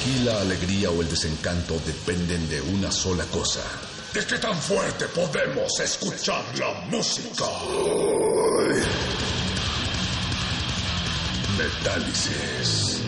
Aquí la alegría o el desencanto dependen de una sola cosa. ¿De qué tan fuerte podemos escuchar la música? Metálisis.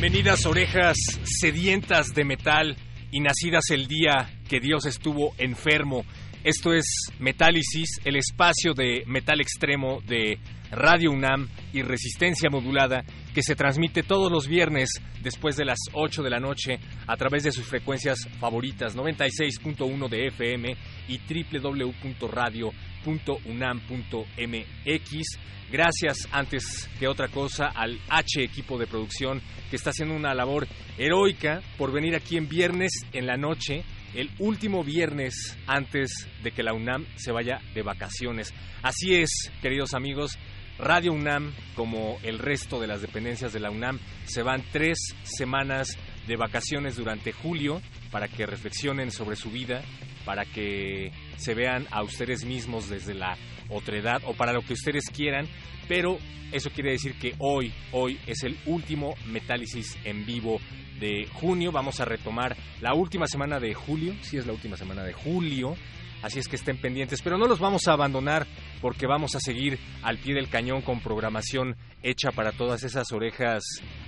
Bienvenidas orejas sedientas de metal y nacidas el día que Dios estuvo enfermo. Esto es Metálisis, el espacio de metal extremo de Radio UNAM y resistencia modulada que se transmite todos los viernes después de las 8 de la noche a través de sus frecuencias favoritas 96.1 de FM y www.radio.unam.mx. Gracias antes que otra cosa al H equipo de producción que está haciendo una labor heroica por venir aquí en viernes en la noche, el último viernes antes de que la UNAM se vaya de vacaciones. Así es, queridos amigos, Radio UNAM, como el resto de las dependencias de la UNAM, se van tres semanas de vacaciones durante julio para que reflexionen sobre su vida, para que se vean a ustedes mismos desde la otredad o para lo que ustedes quieran, pero eso quiere decir que hoy, hoy es el último Metálisis en vivo de junio. Vamos a retomar la última semana de julio, sí es la última semana de julio, así es que estén pendientes, pero no los vamos a abandonar porque vamos a seguir al pie del cañón con programación hecha para todas esas orejas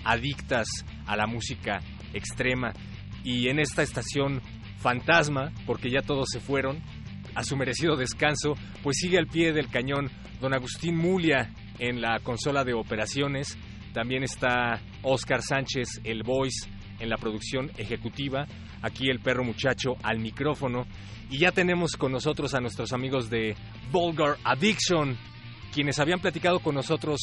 adictas a la música extrema. Y en esta estación fantasma, porque ya todos se fueron a su merecido descanso, pues sigue al pie del cañón don Agustín Mulia en la consola de operaciones. También está Oscar Sánchez, el voice, en la producción ejecutiva. Aquí el perro muchacho al micrófono. Y ya tenemos con nosotros a nuestros amigos de Vulgar Addiction, quienes habían platicado con nosotros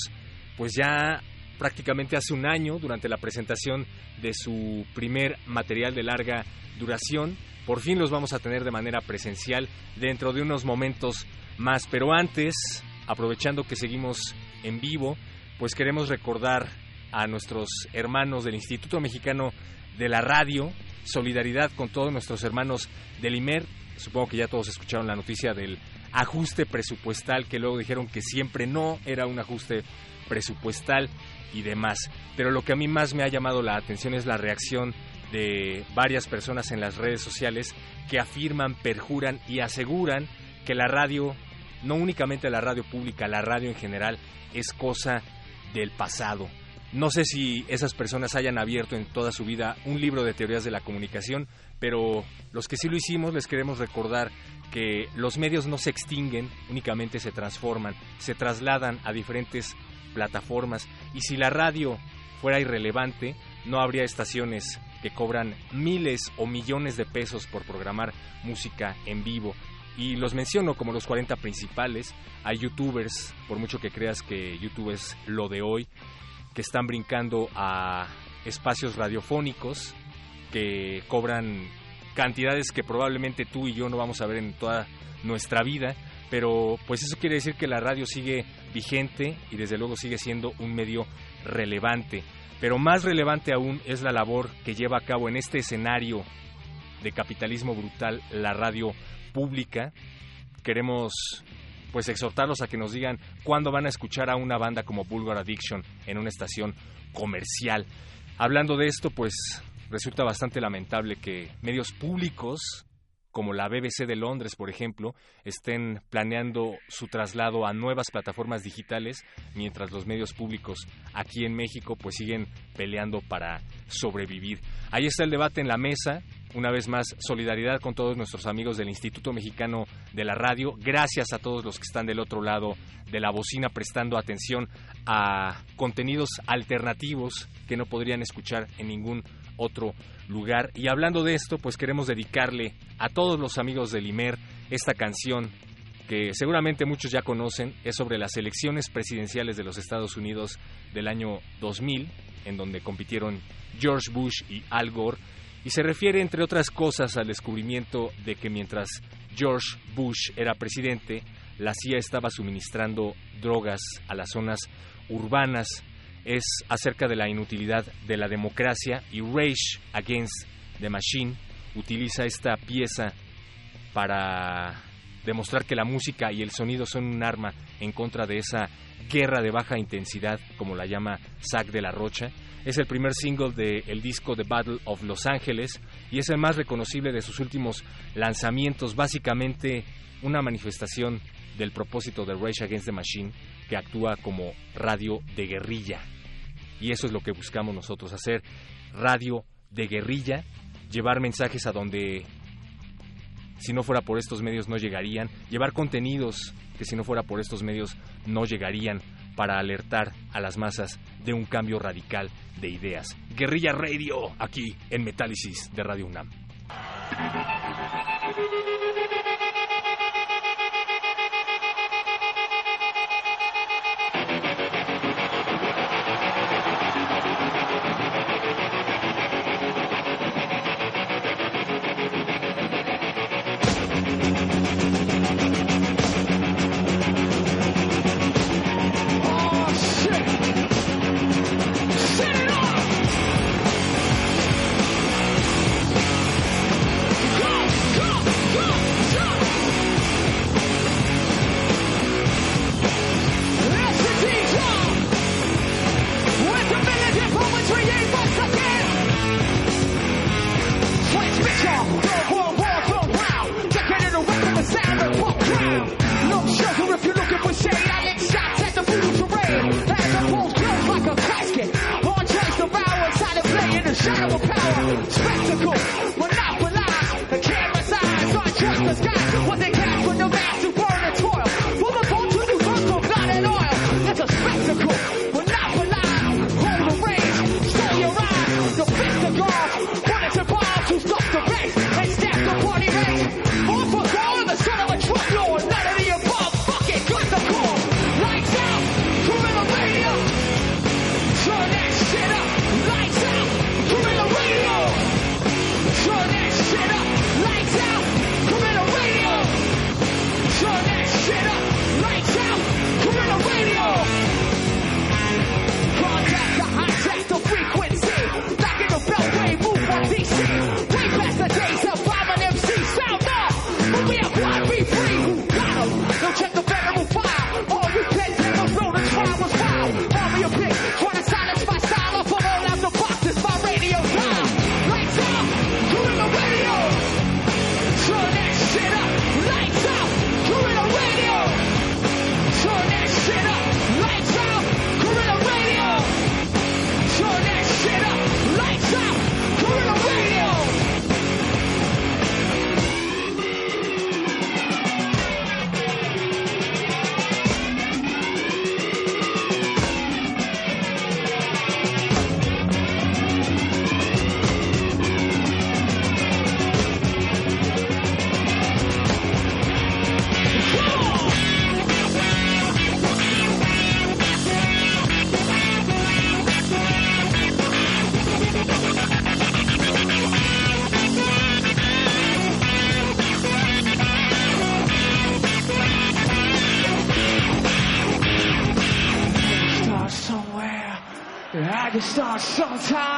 pues ya prácticamente hace un año durante la presentación de su primer material de larga duración. Por fin los vamos a tener de manera presencial dentro de unos momentos más. Pero antes, aprovechando que seguimos en vivo, pues queremos recordar a nuestros hermanos del Instituto Mexicano de la Radio, solidaridad con todos nuestros hermanos del IMER. Supongo que ya todos escucharon la noticia del ajuste presupuestal, que luego dijeron que siempre no era un ajuste presupuestal y demás. Pero lo que a mí más me ha llamado la atención es la reacción de varias personas en las redes sociales que afirman, perjuran y aseguran que la radio, no únicamente la radio pública, la radio en general, es cosa del pasado. No sé si esas personas hayan abierto en toda su vida un libro de teorías de la comunicación, pero los que sí lo hicimos les queremos recordar que los medios no se extinguen, únicamente se transforman, se trasladan a diferentes plataformas y si la radio fuera irrelevante, no habría estaciones que cobran miles o millones de pesos por programar música en vivo. Y los menciono como los 40 principales. Hay youtubers, por mucho que creas que YouTube es lo de hoy, que están brincando a espacios radiofónicos que cobran cantidades que probablemente tú y yo no vamos a ver en toda nuestra vida, pero pues eso quiere decir que la radio sigue vigente y desde luego sigue siendo un medio relevante. Pero más relevante aún es la labor que lleva a cabo en este escenario de capitalismo brutal la radio pública. Queremos pues exhortarlos a que nos digan cuándo van a escuchar a una banda como Vulgar Addiction en una estación comercial. Hablando de esto, pues resulta bastante lamentable que medios públicos como la BBC de Londres, por ejemplo, estén planeando su traslado a nuevas plataformas digitales, mientras los medios públicos aquí en México pues siguen peleando para sobrevivir. Ahí está el debate en la mesa. Una vez más, solidaridad con todos nuestros amigos del Instituto Mexicano de la Radio. Gracias a todos los que están del otro lado de la bocina prestando atención a contenidos alternativos que no podrían escuchar en ningún otro lugar. Y hablando de esto, pues queremos dedicarle a todos los amigos del IMER esta canción que seguramente muchos ya conocen, es sobre las elecciones presidenciales de los Estados Unidos del año 2000, en donde compitieron George Bush y Al Gore, y se refiere, entre otras cosas, al descubrimiento de que mientras George Bush era presidente, la CIA estaba suministrando drogas a las zonas urbanas es acerca de la inutilidad de la democracia y Rage Against the Machine utiliza esta pieza para demostrar que la música y el sonido son un arma en contra de esa guerra de baja intensidad, como la llama Zack de la Rocha. Es el primer single del disco The Battle of Los Ángeles y es el más reconocible de sus últimos lanzamientos, básicamente una manifestación del propósito de Rage Against the Machine que actúa como radio de guerrilla. Y eso es lo que buscamos nosotros, hacer radio de guerrilla, llevar mensajes a donde si no fuera por estos medios no llegarían, llevar contenidos que si no fuera por estos medios no llegarían para alertar a las masas de un cambio radical de ideas. Guerrilla Radio, aquí en Metálisis de Radio UNAM. Música 早餐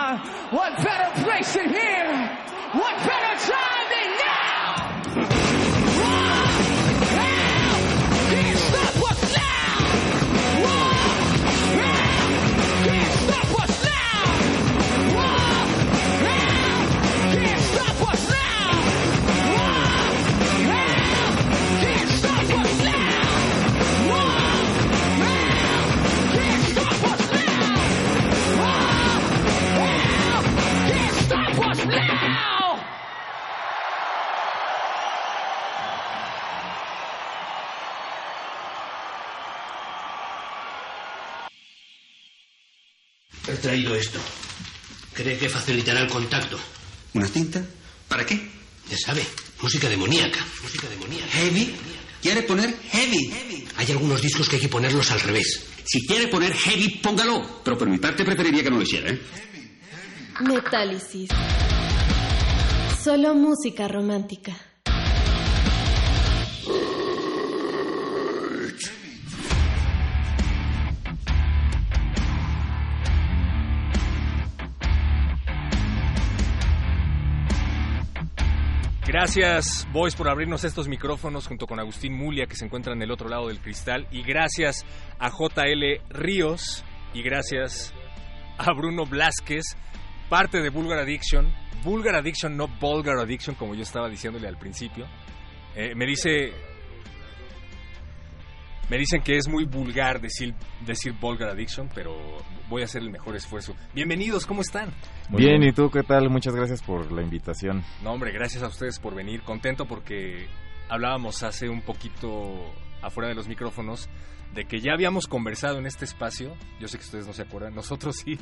¿Quiere poner heavy? Hay algunos discos que hay que ponerlos al revés. Si quiere poner heavy, póngalo. Pero por mi parte preferiría que no lo hiciera, ¿eh? Metálisis. Solo música romántica. Gracias, Boys, por abrirnos estos micrófonos junto con Agustín Mulia, que se encuentra en el otro lado del cristal. Y gracias a JL Ríos. Y gracias a Bruno Blasquez, parte de Vulgar Addiction. Vulgar Addiction, no Vulgar Addiction, como yo estaba diciéndole al principio. Eh, me dice. Me dicen que es muy vulgar decir, decir Vulgar Addiction, pero voy a hacer el mejor esfuerzo. Bienvenidos, ¿cómo están? Muy bien, ¿y tú qué tal? Muchas gracias por la invitación. No, hombre, gracias a ustedes por venir. Contento porque hablábamos hace un poquito afuera de los micrófonos de que ya habíamos conversado en este espacio. Yo sé que ustedes no se acuerdan, nosotros sí.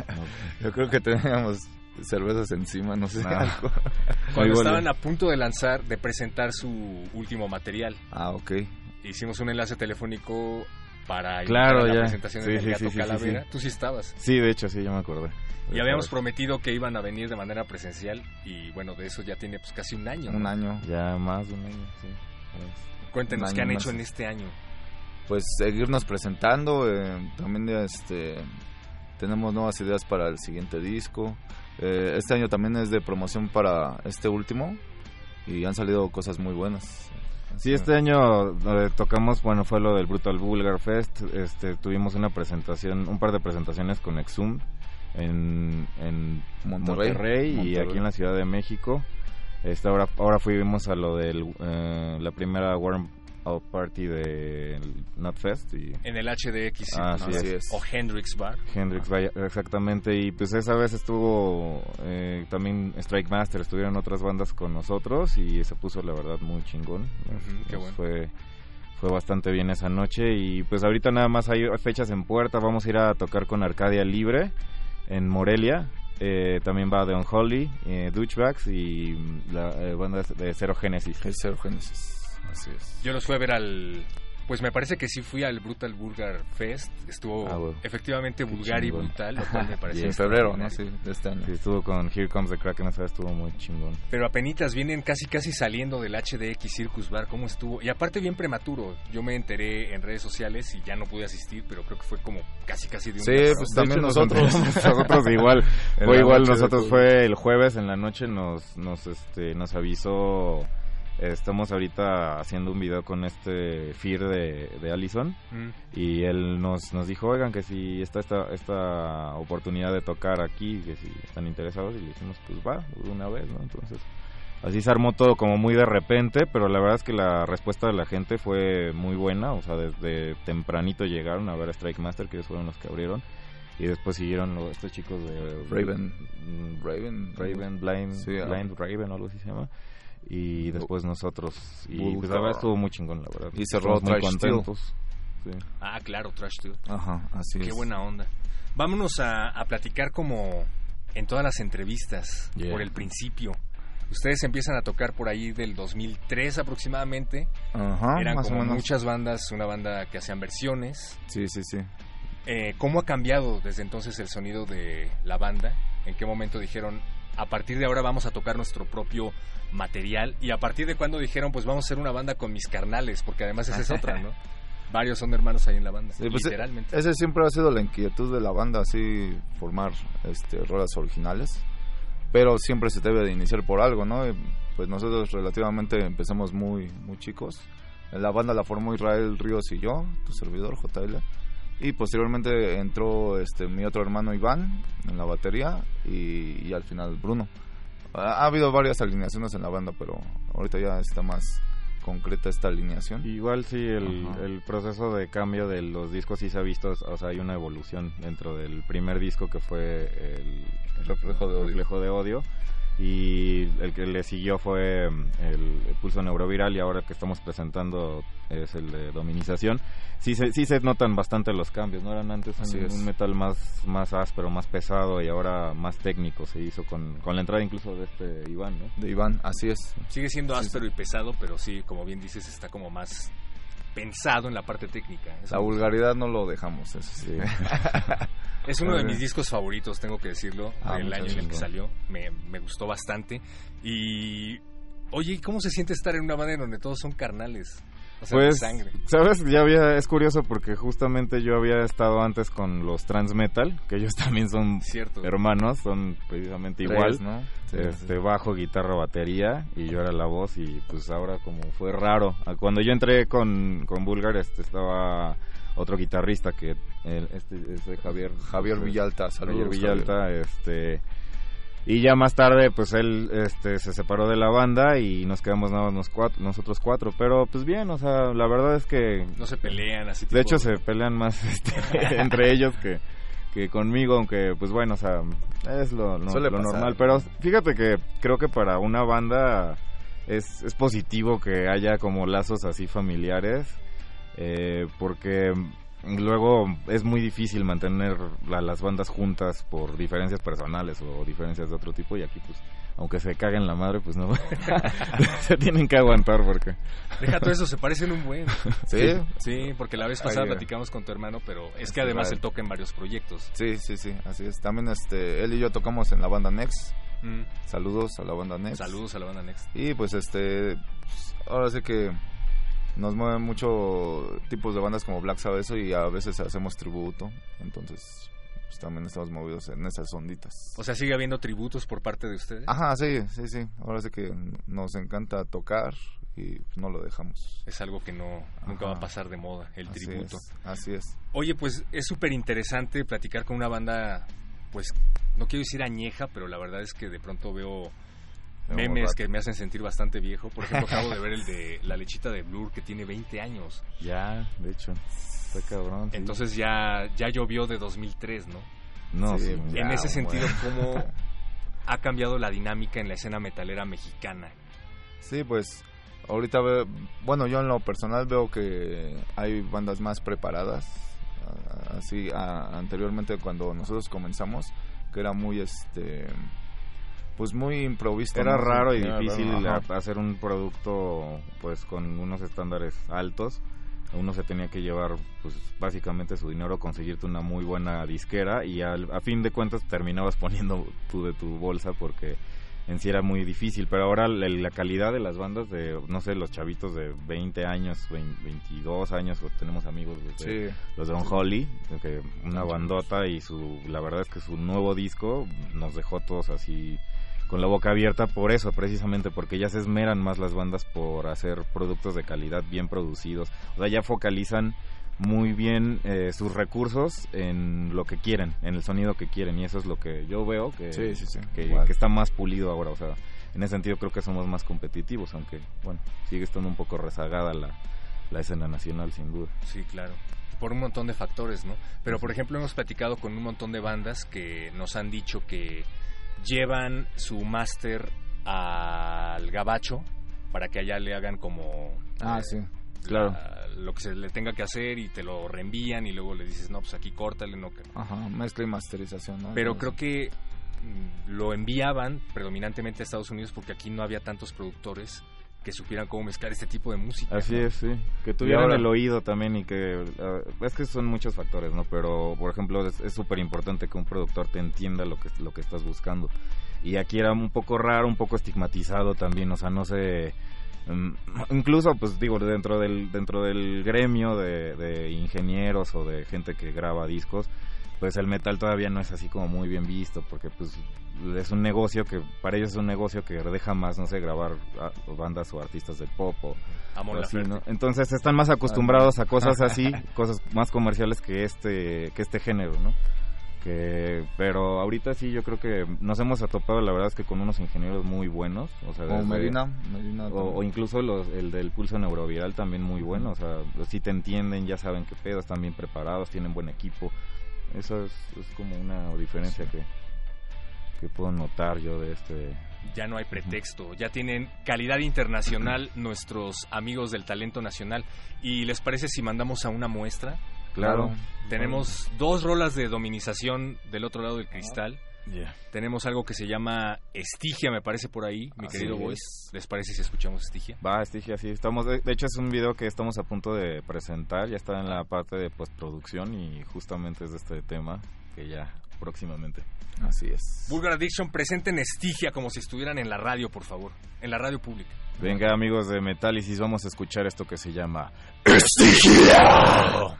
Yo creo que teníamos cervezas encima, no sé. algo. Cuando estaban a punto de lanzar, de presentar su último material. Ah, ok. Hicimos un enlace telefónico para Claro, la ya. presentación Sí, del sí, Gato sí, sí, Calavera. sí. Tú sí estabas. Sí, de hecho, sí, yo me acordé. Y habíamos prometido que iban a venir de manera presencial y bueno, de eso ya tiene pues casi un año. Un ¿no? año. Ya más de un año, sí. Cuéntenos Un qué año han más. hecho en este año. Pues seguirnos presentando. eh, también este tenemos nuevas ideas para el siguiente disco. Eh, este año también es de promoción para este último. Y han salido cosas muy buenas. Sí, este año eh, tocamos, bueno, fue lo del Brutal Vulgar Fest. Este, tuvimos una presentación, un par de presentaciones con Exum en, en Monterrey. Monterrey, y aquí en la Ciudad de México. Este, ahora, ahora fuimos a lo de la primera Warm Out Party de Nutfest y En el HDX Ah, ¿no? así es. o Hendrix Bar. Hendrix, vaya, exactamente. Y pues esa vez estuvo eh, también Strike Master, estuvieron otras bandas con nosotros y se puso la verdad muy chingón. Qué nos bueno. Fue, fue bastante bien esa noche y pues ahorita nada más hay fechas en puerta. Vamos a ir a tocar con Arcadia Libre en Morelia. Eh, también va The Unholy, eh, Douchebags y la eh, banda de Zero Genesis. Es Zero Genesis. Así es. Yo los fui a ver al... Pues me parece que sí fui al Brutal Vulgar Fest. Estuvo Ah, bueno. efectivamente vulgar y brutal, lo cual me pareció Y en febrero, ¿no? Sí, de este año. Sí, estuvo con Here Comes the Kraken, esa vez estuvo muy chingón. Pero apenas vienen casi casi saliendo del HDX Circus Bar, ¿cómo estuvo? Y aparte bien prematuro, yo me enteré en redes sociales y ya no pude asistir, pero creo que fue como casi casi de un Sí, pues también hecho, nosotros. nosotros igual fue igual nosotros fue el jueves en la noche nos nos este nos avisó estamos ahorita haciendo un video con este Fear de, de Allison Mm. y él nos, nos dijo oigan que si está esta esta oportunidad de tocar aquí que si están interesados y le dijimos pues va una vez no entonces así se armó todo como muy de repente pero la verdad es que la respuesta de la gente fue muy buena o sea desde tempranito llegaron a ver a Strike Master que ellos fueron los que abrieron y después siguieron los- estos chicos de Raven. mm, Raven. Raven Blind Sí, ah. Blind Raven o algo así se llama y después nosotros y pues la verdad estuvo muy chingón la verdad Y cerró Trash Steel. contentos Sí. Ah, claro, Trash Dude. Ajá, así Qué es. buena onda. Vámonos a, a platicar como en todas las entrevistas, Yeah. por el principio. Ustedes empiezan a tocar por ahí del 2003 aproximadamente. Ajá, Eran más como o menos. muchas bandas, una banda que hacían versiones. Sí, sí, sí. Eh, ¿Cómo ha cambiado desde entonces el sonido de la banda? ¿En qué momento dijeron, a partir de ahora vamos a tocar nuestro propio material? ¿Y a partir de cuándo dijeron, pues vamos a ser una banda con mis carnales? Porque además esa es otra, ¿no? Varios son hermanos ahí en la banda, Sí, pues, literalmente. Ese siempre ha sido la inquietud de la banda, así formar este rolas originales. Pero siempre se debe de iniciar por algo, ¿no? Y, pues nosotros relativamente empezamos muy muy chicos. La banda la formó Israel Ríos y yo, tu servidor JL. Y posteriormente entró este mi otro hermano Iván en la batería y, y al final Bruno. Ha, ha habido varias alineaciones en la banda, pero ahorita ya está más concreta esta alineación. Igual sí, el, el proceso de cambio de los discos sí se ha visto, o sea, hay una evolución dentro del primer disco que fue el, Reflejo de Odio. Reflejo de Odio. Y el que le siguió fue mm, el, el pulso neuroviral y ahora que estamos presentando es el de dominización. Sí se, sí se notan bastante los cambios, ¿no? Eran antes Así un, un metal más, más áspero, más pesado y ahora más técnico se hizo con, con la entrada incluso de este Iván, ¿no? De Iván, así es. Sigue siendo Sí, áspero y pesado, pero sí, como bien dices, está como más pensado en la parte técnica. La vulgaridad no lo dejamos, eso sí. Es uno de mis discos favoritos, tengo que decirlo, Ah, del año en el que salió. Me, me gustó bastante. Y, oye, ¿y ¿cómo se siente estar en una banda en donde todos son carnales? O sea, de Pues, sangre. ¿sabes? Ya había, es curioso porque justamente yo había estado antes con los Transmetal, que ellos también son Cierto. hermanos, son precisamente Tres, igual. ¿no? Sí, este sí. bajo, guitarra, batería y yo era la voz y pues ahora como fue raro. Ah, Cuando yo entré con, con Bulgar este estaba otro guitarrista que el- este es de Javier Javier este, Villalta, saludos. Javier Villalta, este y ya más tarde pues él este se separó de la banda y nos quedamos nada más nos cuatro- nosotros cuatro, pero pues bien, o sea, la verdad es que No se pelean así. de tipo- hecho se pelean más este, entre ellos que, que conmigo, aunque pues bueno, o sea, es lo, no- lo normal. ¿no? Pero fíjate que creo que para una banda es, es positivo que haya como lazos así familiares, eh, porque luego es muy difícil mantener la- las bandas juntas por diferencias personales o diferencias de otro tipo y aquí pues aunque se caguen la madre pues no se tienen que aguantar porque Deja todo eso, se parecen un buen. ¿Sí? Sí, porque la vez pasada Ay, platicamos con tu hermano, pero es que además él toca en varios proyectos. Sí, sí, sí, así es. También este, él y yo tocamos en la banda Next. Mm. Saludos a la banda Next. Saludos a la banda Next. Y pues este, pues, ahora sí que nos mueven mucho tipos de bandas como Black Sabbath eso, y a veces hacemos tributo. Entonces, pues también estamos movidos en esas onditas. O sea, sigue habiendo tributos por parte de ustedes. Ajá, sí, sí, sí. Ahora sí que nos encanta tocar y no lo dejamos. Es algo que no nunca Ajá. va a pasar de moda, el Así tributo. es, así es. Oye, pues es súper interesante platicar con una banda, pues no quiero decir añeja, pero la verdad es que de pronto veo memes que me hacen sentir bastante viejo. Por ejemplo, acabo de ver el de La Lechita de Blur, que tiene 20 años. ya, de hecho, está cabrón. sí. Entonces ya, ya llovió de 2003, ¿no? no, Sí, sí, Ya, en ese sentido, bueno. ¿cómo ha cambiado la dinámica en la escena metalera mexicana? Sí, pues ahorita veo, bueno, yo en lo personal veo que hay bandas más preparadas. Así, ah, anteriormente cuando nosotros comenzamos, que era muy este pues muy improvisto. Era ¿no? raro y Era difícil raro, hacer un producto pues con unos estándares altos. Uno se tenía que llevar pues básicamente su dinero, conseguirte una muy buena disquera y al- a fin de cuentas terminabas poniendo tú de tu bolsa porque en sí era muy difícil, pero ahora la, la calidad de las bandas de, no sé, los chavitos de 20 años, 20, 22 años, tenemos amigos Sí, los de Don Holly, que una bandota y su la verdad es que su nuevo disco nos dejó todos así con la boca abierta por eso precisamente porque ya se esmeran más las bandas por hacer productos de calidad bien producidos o sea ya focalizan muy bien eh, sus recursos en lo que quieren en el sonido que quieren y eso es lo que yo veo que, sí, sí, sí. que, que está más pulido ahora o sea en ese sentido creo que somos más competitivos aunque bueno sigue estando un poco rezagada la, la escena nacional sin duda Sí, claro. Por un montón de factores, ¿no? Pero, por ejemplo, hemos platicado con un montón de bandas que nos han dicho que llevan su máster al gabacho para que allá le hagan como... Ah, eh, sí. claro. la- lo que se le tenga que hacer y te lo reenvían y luego le dices, no, pues aquí córtale, no. que-". Ajá, mezcla y masterización, ¿no? Pero creo que mm, lo enviaban predominantemente a Estados Unidos porque aquí no había tantos productores que supieran cómo mezclar este tipo de música. Así ¿no? es, sí. Que tuvieran ahora- el oído también y que... es que son muchos factores, ¿no? Pero, por ejemplo, es súper importante que un productor te entienda lo que, lo que estás buscando. Y aquí era un poco raro, un poco estigmatizado también, o sea, no sé... mm, incluso, pues digo, dentro del, dentro del gremio de, de ingenieros o de gente que graba discos, pues el metal todavía no es así como muy bien visto, porque pues es un negocio que, para ellos es un negocio que deja más, no sé, grabar bandas o artistas del pop o así. ¿no? Entonces están más acostumbrados a cosas así, cosas más comerciales que este que este género, ¿no? Que pero ahorita sí yo creo que nos hemos atopado la verdad es que con unos ingenieros muy buenos, o sea, desde- Medina, Medina o, incluso los, el del pulso neuroviral también muy bueno, o sea, si te entienden, ya saben qué pedo, están bien preparados, tienen buen equipo. Eso es, es como una diferencia que, que puedo notar yo de este Ya no hay pretexto, ya tienen calidad internacional nuestros amigos del talento nacional. ¿Y les parece si mandamos a una muestra? Claro. Tenemos dos rolas de dominización del otro lado del cristal. Yeah. Tenemos algo que se llama Estigia, me parece por ahí, mi Así querido es. Boys. ¿Les parece si escuchamos Estigia? Va, Estigia, sí. Estamos, de, de hecho, es un video que estamos a punto de presentar. Ya está en la parte de postproducción y justamente es de este tema que ya próximamente. Así es. Vulgar Addiction, presenten Estigia como si estuvieran en la radio, por favor. En la radio pública. Venga, amigos de Metálisis, vamos a escuchar esto que se llama Estigia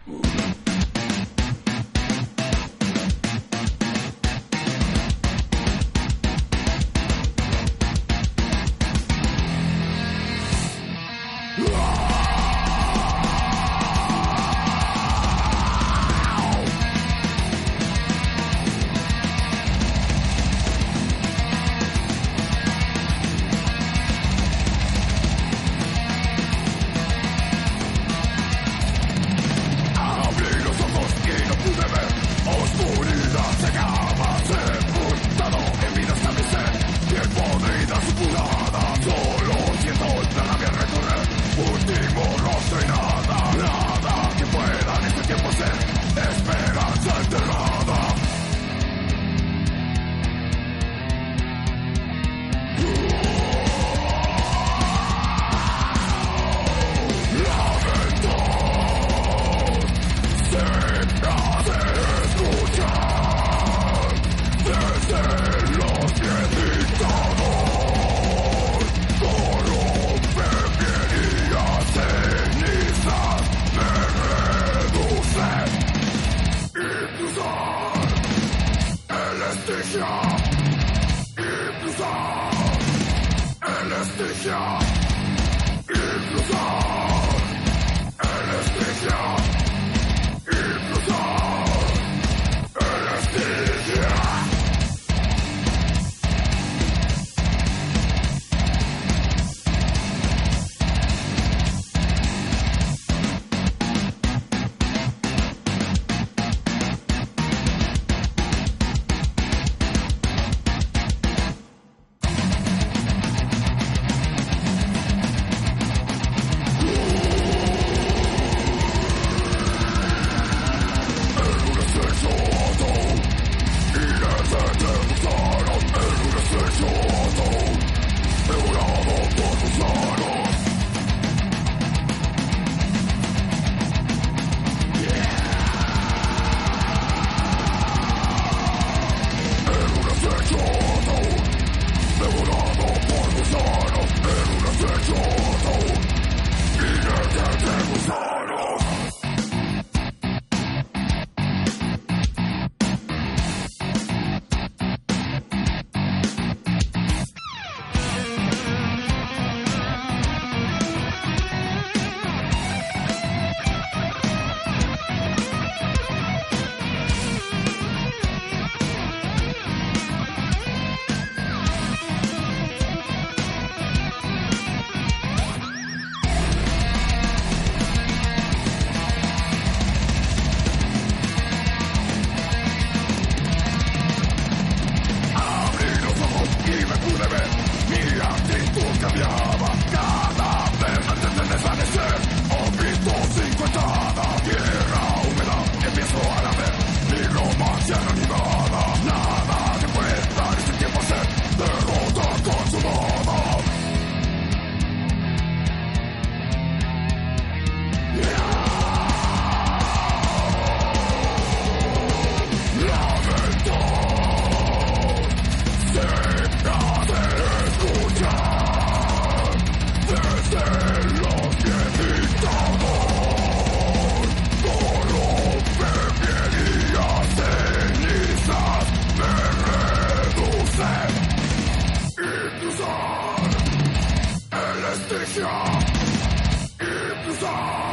Star!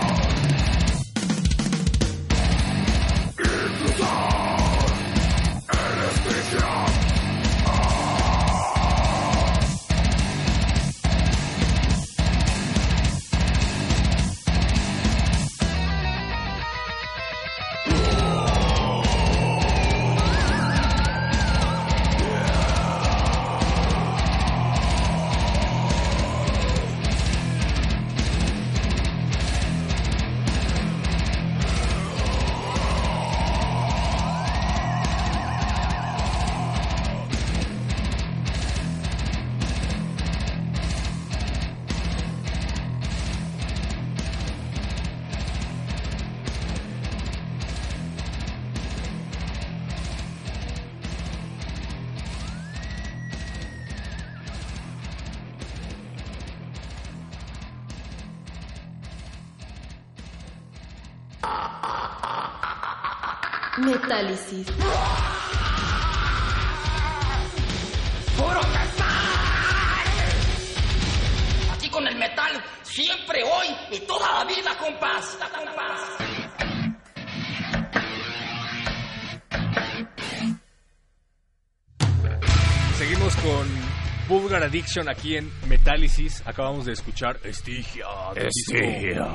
Addiction aquí en Metálisis. Acabamos de escuchar Estigia. Estigia.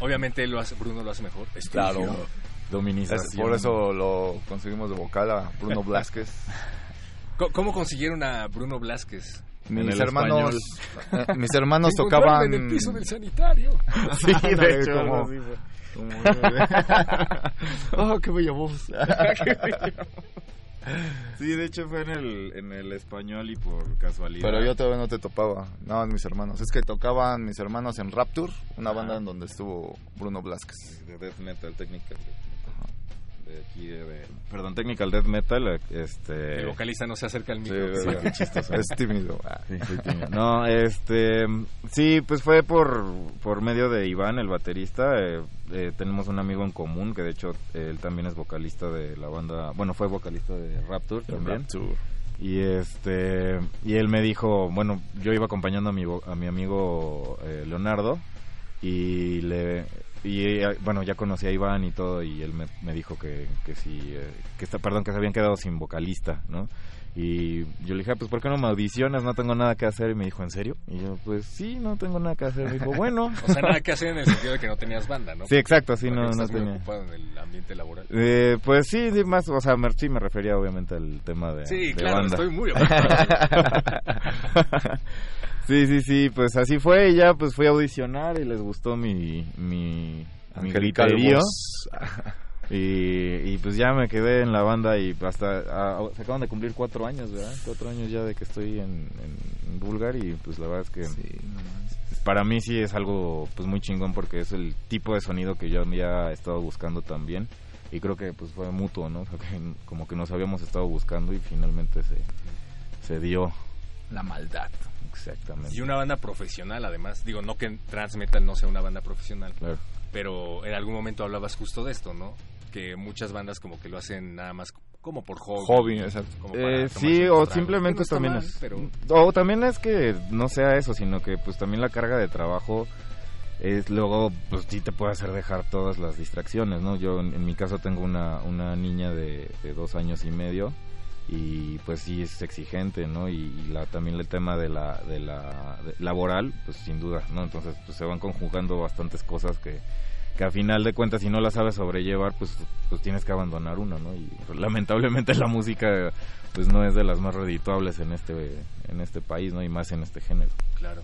Obviamente lo hace- Bruno lo hace mejor. Estigia. Claro. Es- por eso lo conseguimos de vocal a Bruno Blázquez. Co- ¿Cómo consiguieron a Bruno Blázquez? Mis hermanos, eh, mis hermanos tocaban. en el piso del sanitario. Sí, de hecho, como- fue. oh, qué bella voz. Sí, de hecho fue en el, en el español y por casualidad. Pero yo todavía no te topaba. No, mis hermanos. Es que tocaban mis hermanos en Rapture, una banda en donde estuvo Bruno Blázquez. de death metal technical de, de aquí de, de- perdón technical death metal este El vocalista no se acerca al Sí, micro. ¿verdad? qué chistoso. Es tímido. Ah. Sí, soy tímido. No, este, sí, pues fue por, por medio de Iván, el baterista. eh, eh, tenemos un amigo en común que de hecho él también es vocalista de la banda, bueno, fue vocalista de Rapture también. Rapture. Y este, y él me dijo, bueno, yo iba acompañando a mi, a mi amigo eh, Leonardo y le y eh, bueno ya conocí a Iván y todo y él me, me dijo que, que sí eh, que está perdón que se habían quedado sin vocalista no y yo le dije "Ah, pues por qué no me audicionas no tengo nada que hacer y me dijo en serio y yo pues sí no tengo nada que hacer me dijo bueno O sea, nada que hacer en el sentido de que no tenías banda, ¿no? sí exacto sí Porque no no muy tenía ocupado en el ambiente laboral. eh, pues sí, sí, más, o sea, me, sí me refería obviamente al tema de, Sí, de claro, banda. estoy muy ocupado. sí, sí, sí, pues así fue y ya pues fui a audicionar y les gustó mi, mi, mi voz. Y, y pues ya me quedé en la banda y hasta se acaban de cumplir cuatro años, ¿verdad? Cuatro años ya de que estoy en, en, Bulgar y pues la verdad es que Sí, para mí sí es algo pues muy chingón porque es el tipo de sonido que yo ya he estado buscando también y creo que pues fue mutuo, ¿no? O sea, que como que nos habíamos estado buscando y finalmente se, se dio. La maldad. Exactamente. Y una banda profesional, además. Digo, no que Trans Metal no sea una banda profesional, Claro. pero en algún momento hablabas justo de esto, ¿no? Que muchas bandas como que lo hacen nada más como por hobby. Hobby, exacto. como para Eh, sí, o simplemente no también mal, es... pero O también es que no sea eso, sino que pues también la carga de trabajo es luego pues sí te puede hacer dejar todas las distracciones, ¿no? Yo en, en mi caso tengo una, una niña de, de dos años y medio y pues sí es exigente, ¿no? Y, y la, también el tema de la, de la de- laboral, pues sin duda, ¿no? Entonces pues se van conjugando bastantes cosas que, que a final de cuentas si no la sabes sobrellevar, pues, pues tienes que abandonar una, ¿no? Y lamentablemente la música pues no es de las más redituables en este en este país, ¿no? Y más en este género. claro.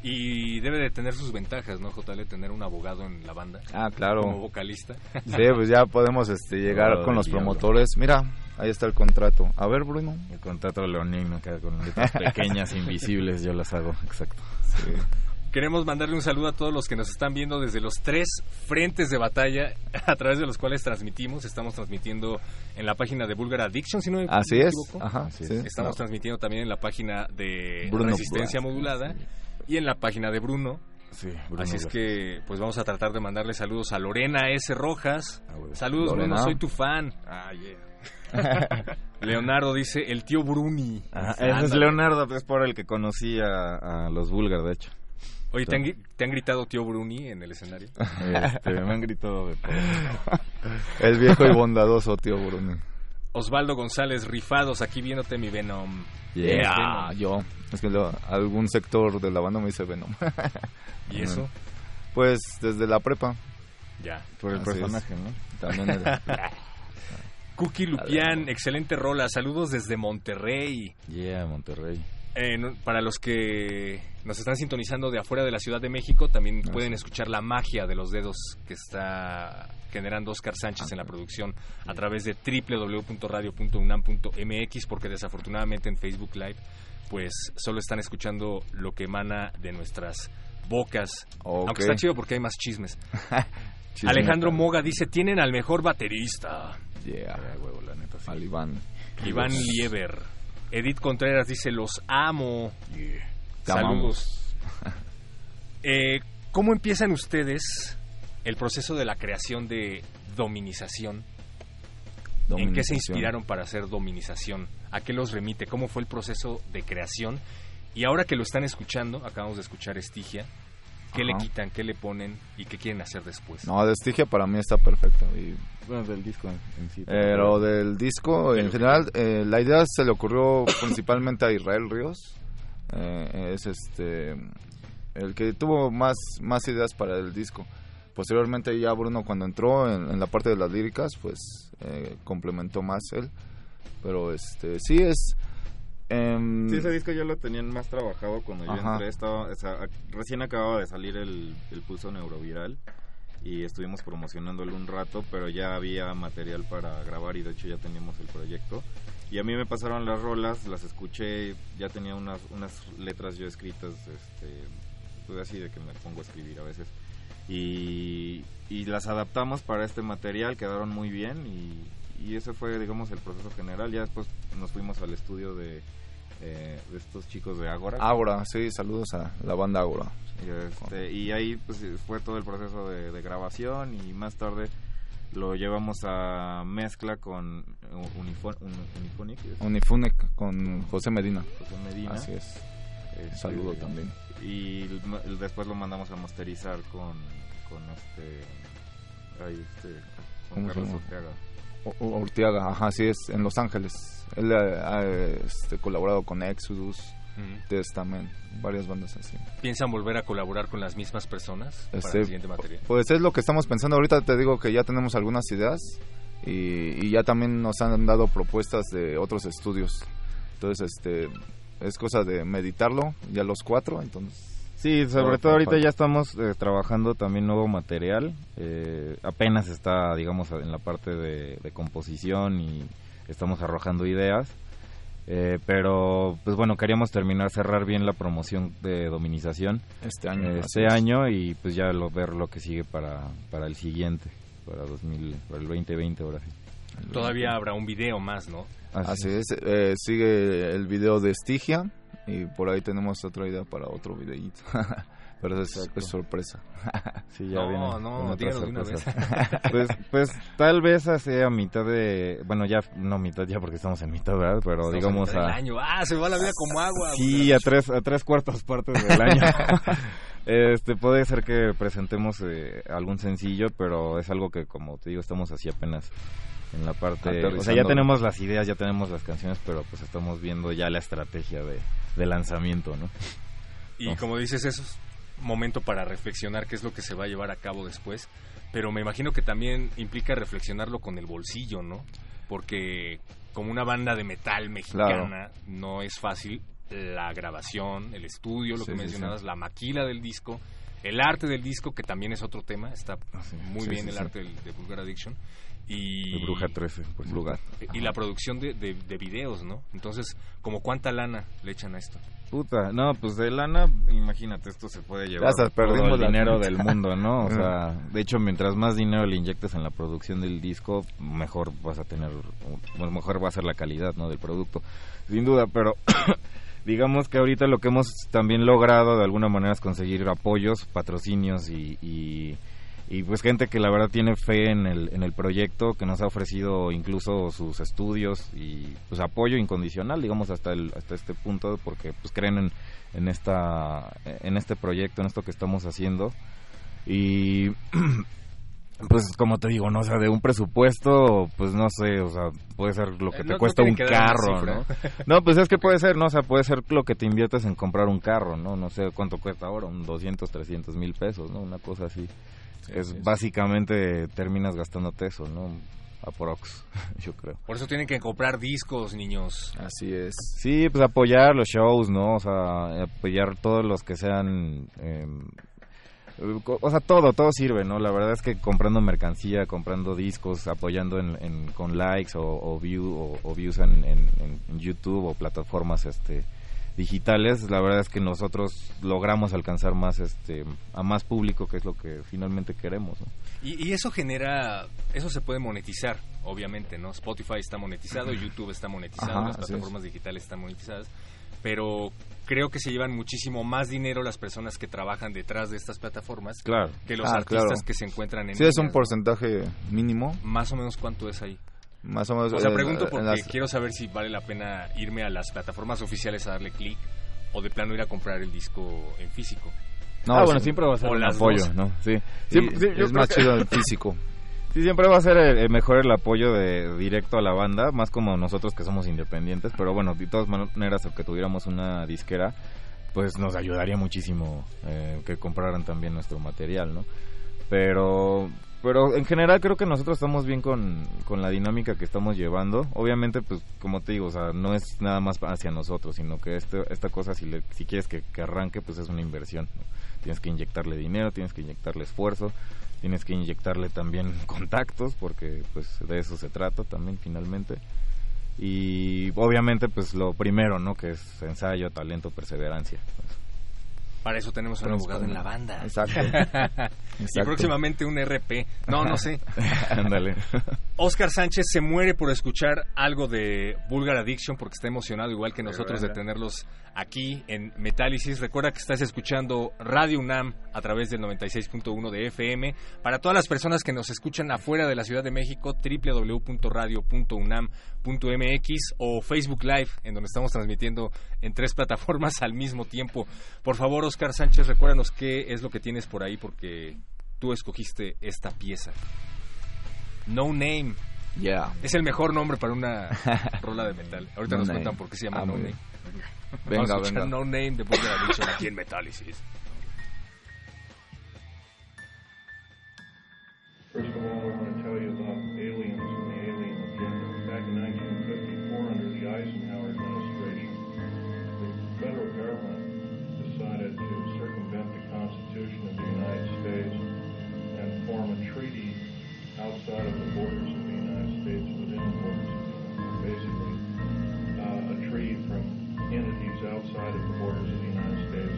Y debe de tener sus ventajas, ¿no, JL? Tener un abogado en la banda Ah, como claro. vocalista. Sí, pues ya podemos este, llegar con los diablo. promotores. Mira, ahí está el contrato. A ver, Bruno. El contrato leonino que con letras pequeñas invisibles yo las hago, exacto. Queremos mandarle un saludo a todos los que nos están viendo desde los tres frentes de batalla a través de los cuales transmitimos. Estamos transmitiendo en la página de Vulgar Addiction, si no me Así me es. Ajá, Así sí. Estamos No. transmitiendo también en la página de Bruno Resistencia. Modulada y en la página de Bruno. Sí, Bruno Así es que pues vamos a tratar de mandarle saludos a Lorena S. Rojas. Ah. Saludos, Lorena. Bruno, soy tu fan. Ah, yeah. Leonardo dice, el tío Bruni. Ese es. Leonardo, es por el que conocí a, a los Vulgar, de hecho. Oye, ¿te han, gri- te han gritado tío Bruni en el escenario? Este, me han gritado de todo. El viejo y bondadoso tío Bruno. Osvaldo González, rifados, aquí viéndote mi Venom. Yeah, yo. Es que lo- algún sector de la banda me dice Venom. ¿Y eso? Pues desde la prepa. Ya. Por el Así es. personaje, ¿no? También era- Cookie Lupián, excelente rola. Saludos desde Monterrey. Yeah, Monterrey. Eh, para los que nos están sintonizando de afuera de la Ciudad de México, también Ah, pueden sí. escuchar la magia de los dedos que está generando Oscar Sánchez en la producción a través de www.radio.unam.mx porque desafortunadamente en Facebook Live pues solo están escuchando lo que emana de nuestras bocas. Ok. Aunque está chido porque hay más chismes. Chisme. Alejandro Moga dice, tienen al mejor baterista. Yeah. Ah, huevo, la neta, sí. Al Iván. Iván Lieber. Edith Contreras dice, los amo. Saludos. Eh, ¿Cómo empiezan ustedes el proceso de la creación de dominización? ¿En qué se inspiraron para hacer Dominización? ¿A qué los remite? ¿Cómo fue el proceso de creación? Y ahora que lo están escuchando, acabamos de escuchar Estigia, ¿qué le quitan, qué le ponen y qué quieren hacer después? No, de Estigia para mí está perfecto. Y, bueno, del disco en, sí. Pero del disco, en general, eh, la idea se le ocurrió principalmente a Israel Ríos. Eh, es este el que tuvo más, más ideas para el disco. Posteriormente ya Bruno cuando entró en, la parte de las líricas, pues eh, complementó más él. Pero este sí es... Em, sí, ese disco ya lo tenían más trabajado cuando yo entré. Estaba, recién acababa de salir el, el pulso neuroviral y estuvimos promocionándolo un rato, pero ya había material para grabar y de hecho ya teníamos el proyecto. Y a mí me pasaron las rolas, las escuché, ya tenía unas, unas letras yo escritas, este, pues así de que me pongo a escribir a veces. Y, y las adaptamos para este material, quedaron muy bien y, y ese fue, digamos, el proceso general. Ya después nos fuimos al estudio de, eh, de estos chicos de Ágora. Ágora, sí, saludos a la banda Ágora. Y, este, y ahí pues fue todo el proceso de, de grabación y más tarde lo llevamos a mezcla con Unifonic. con José Medina. José Medina. Así es. Este, Saludo también. Y después lo mandamos a masterizar con, con este. Ahí, este. Con Carlos Orteaga. Orteaga, ajá, así es, en Los Ángeles. Él ha, este, colaborado con Exodus, Testament, varias bandas así. ¿Piensan volver a colaborar con las mismas personas para este, el siguiente material? Pues es lo que estamos pensando. Ahorita te digo que ya tenemos algunas ideas y, y ya también nos han dado propuestas de otros estudios. Entonces, este, es cosa de meditarlo, ya los cuatro, entonces... Sí, sobre todo ahorita ya estamos eh, trabajando también nuevo material, eh, apenas está, digamos, en la parte de, composición y estamos arrojando ideas, eh, pero pues bueno, queríamos terminar, cerrar bien la promoción de dominización este año, este año y pues ya lo, ver lo que sigue para, para el siguiente, para, 2000, para el 2020 ahora sí. Todavía habrá un video más, ¿no? Así, es, eh, sigue el video de Estigia y por ahí tenemos otra idea para otro videíto. Pero es, sorpresa. sí, ya no, no, díganos una vez. pues, pues tal vez hace mitad de... Bueno, ya no mitad ya porque estamos en mitad, ¿verdad? Pero digamos a... año. Ah, se va la vida como agua. Sí, a tres, a tres cuartas partes del año. este Puede ser que presentemos eh, algún sencillo, pero es algo que, como te digo, estamos así apenas en la parte o sea ya tenemos las ideas ya tenemos las canciones pero pues estamos viendo ya la estrategia de, de lanzamiento no y como dices eso es momento para reflexionar qué es lo que se va a llevar a cabo después pero me imagino que también implica reflexionarlo con el bolsillo no porque como una banda de metal mexicana no es fácil la grabación el estudio lo que mencionabas la maquila del disco el arte del disco que también es otro tema está muy bien el arte de Vulgar Addiction y Bruja 13 por lugar. Y la producción de, de, videos no entonces como cuánta lana le echan a esto puta no pues de lana imagínate esto se puede llevar todo el dinero del mundo no o sea de hecho mientras más dinero le inyectes en la producción del disco mejor vas a tener mejor va a ser la calidad no del producto sin duda pero digamos que ahorita lo que hemos también logrado de alguna manera es conseguir apoyos patrocinios y y pues gente que la verdad tiene fe en el, en el proyecto, que nos ha ofrecido incluso sus estudios y pues apoyo incondicional, digamos hasta el, hasta este punto, porque pues creen en, en esta en este proyecto, en esto que estamos haciendo y pues como te digo, no o sea, de un presupuesto, pues no sé, o sea, puede ser lo que te cuesta un carro, ¿no? no, pues es que puede ser, ¿no? O sea, puede ser lo que te inviertes en comprar un carro, ¿no? No sé cuánto cuesta ahora, un 200, 300 mil pesos, ¿no? Una cosa así es básicamente terminas gastándote eso, ¿no? Aprox, yo creo. Por eso tienen que comprar discos, niños. Así es. Sí, pues apoyar los shows, ¿no? O sea, apoyar todos los que sean... Em, o sea, todo, todo sirve, ¿no? La verdad es que comprando mercancía, comprando discos, apoyando en, con likes o, view, o, views en, en, YouTube o plataformas este digitales, la verdad es que nosotros logramos alcanzar más este a más público, que es lo que finalmente queremos. Y, eso genera, eso se puede monetizar, obviamente, ¿no? Spotify está monetizado, YouTube está monetizado, las plataformas digitales están monetizadas, pero creo que se llevan muchísimo más dinero las personas que trabajan detrás de estas plataformas claro. que los ah, artistas que se encuentran en Sí, es un porcentaje mínimo. Más o menos cuánto es ahí. Más o menos. O sea, eh, pregunto porque las- quiero saber si vale la pena irme a las plataformas oficiales a darle clic o de plano ir a comprar el disco en físico. No, ah, bueno, sí. siempre va a ser un apoyo, dos. ¿no? Sí. Sí, Sí, sí, es más que- chido el físico. Sí, siempre va a ser el, el mejor el apoyo de directo a la banda, más como nosotros que somos independientes, pero bueno, de todas maneras, aunque tuviéramos una disquera, pues nos ayudaría muchísimo eh, que compraran también nuestro material, ¿no? Pero, pero en general creo que nosotros estamos bien con, con la dinámica que estamos llevando. Obviamente, pues como te digo, o sea, no es nada más hacia nosotros, sino que este, esta cosa, si, le, si quieres que, que arranque, pues es una inversión. ¿no? Tienes que inyectarle dinero, tienes que inyectarle esfuerzo, tienes que inyectarle también contactos, porque pues de eso se trata también finalmente. Y obviamente, pues lo primero, ¿no? Que es ensayo, talento, perseverancia. Para eso tenemos un abogado en la banda. Exacto. Y Exacto. próximamente un RP. No, no sé. Ándale. Oscar Sánchez se muere por escuchar algo de Vulgar Addiction porque está emocionado igual que nosotros de tenerlos aquí en Metálisis. Recuerda que estás escuchando Radio UNAM a través del 96.1 de FM. Para todas las personas que nos escuchan afuera de la Ciudad de México, www.radio.unam.mx o Facebook Live, en donde estamos transmitiendo en tres plataformas al mismo tiempo. Por favor, Oscar Sánchez, recuérdanos qué es lo que tienes por ahí porque tú escogiste esta pieza. No Name. Yeah. Es el mejor nombre para una rola de metal. Ahorita No nos Name. cuentan por qué se llama Ah, No Name. Bien. Vamos a Venga, escuchar venga. No Name de Vulgar Addiction aquí en Metálisis. First of all, I want to tell you about aliens and the alien agenda. Back in 1954, under the Eisenhower administration, the federal government decided to circumvent the Constitution of the United States and form a treaty outside of the borders outside of the borders of the United States,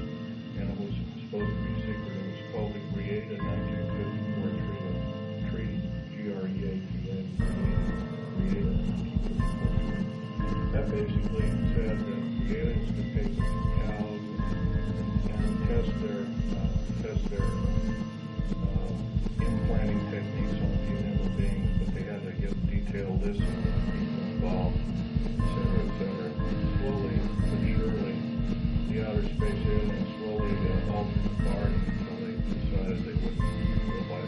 and it was supposed to be secret. It was called the Created 1954 Treaty. Treaty, G-R-E-A-T-A, Created 1954. That basically said that the aliens could take cows and, and test their uh, test their uh, implanting techniques on human beings, but they had to give detailed lists of people involved, et cetera, et cetera. Slowly the outer space aliens slowly uh, altered the bargain until they decided they wouldn't go by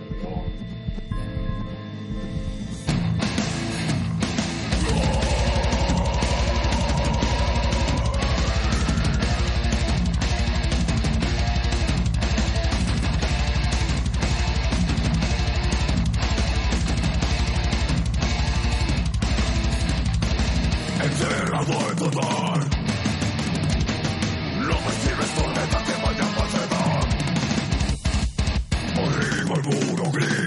Arriba el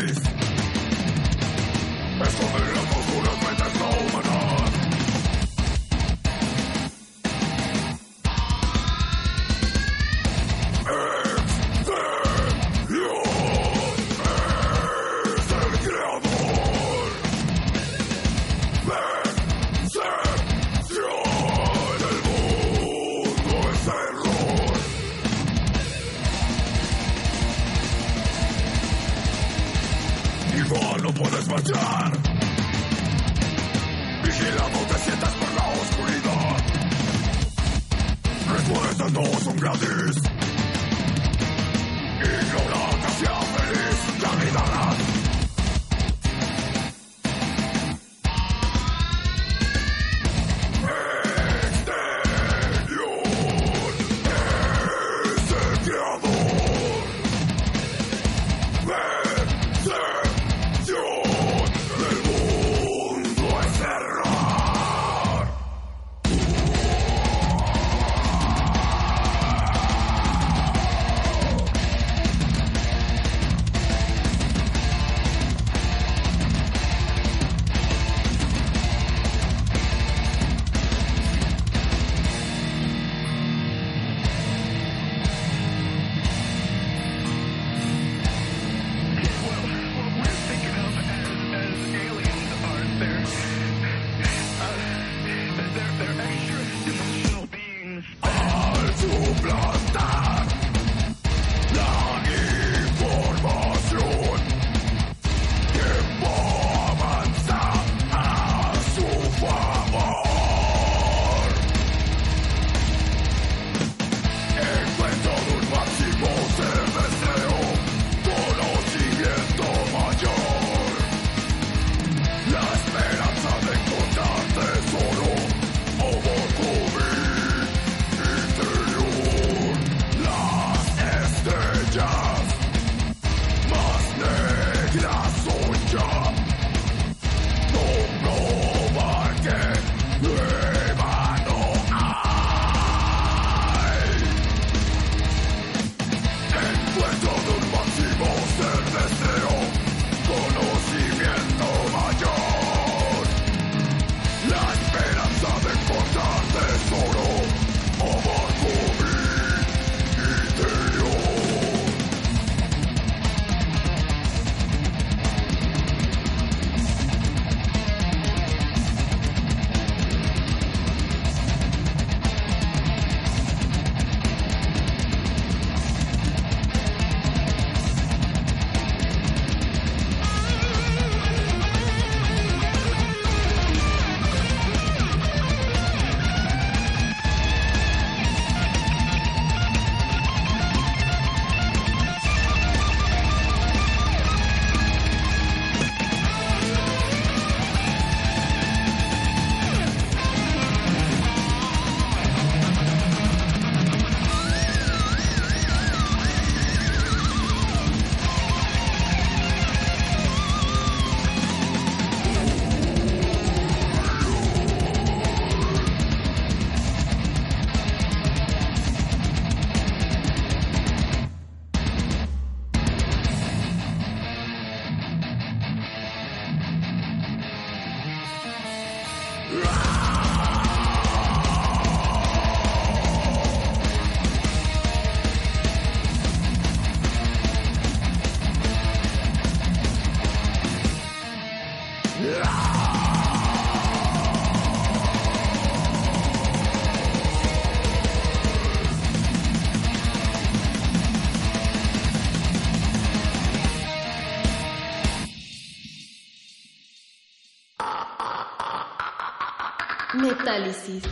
Metálisis.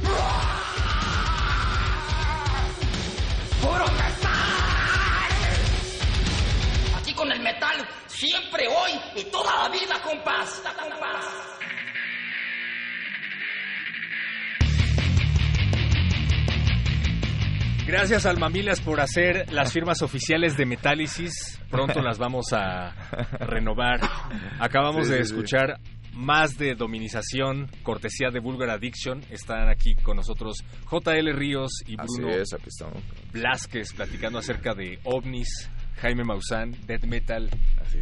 ¡Puro metal! Aquí con el metal, siempre, hoy y toda la vida, compás. compás. Gracias Almamilas por hacer las firmas oficiales de Metálisis. Pronto las vamos a renovar. Acabamos Sí, de sí, sí. Más de dominización, cortesía de Vulgar Addiction. Están aquí con nosotros JL Ríos y Bruno es, aquí. Blázquez platicando acerca de ovnis, Jaime Maussan, death metal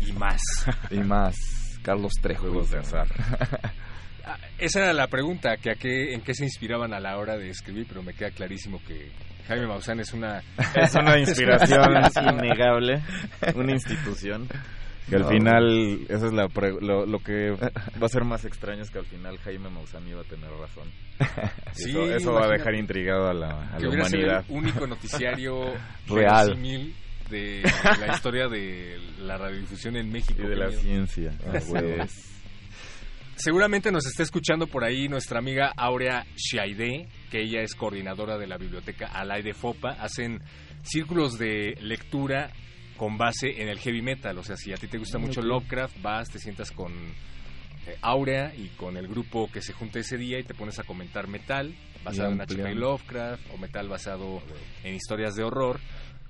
y más. Y más, Carlos Trejo. Juegos de azar. Ah, Esa era la pregunta, que a qué, en qué se inspiraban a la hora de escribir, pero me queda clarísimo que Jaime Maussan es una... Es una inspiración innegable, una institución. Que al No. final, eso es la pre- lo, lo que va a ser más extraño es que al final Jaime Maussan iba a tener razón. Sí, eso, eso va a dejar intrigado a la, a que la hubiera sido humanidad. el único noticiario Real. de la historia de la radiodifusión en México. Y de la ciencia. Así Huevo. es. Seguramente nos está escuchando por ahí nuestra amiga Aurea Shaide, que ella es coordinadora de la biblioteca Alay de Fopa. Hacen círculos de lectura con base en el heavy metal. O sea, si a ti te gusta mucho. Lovecraft, vas, te sientas con eh, Aurea y con el grupo que se junta ese día y te pones a comentar metal basado en H.P. Lovecraft o metal basado en historias de horror.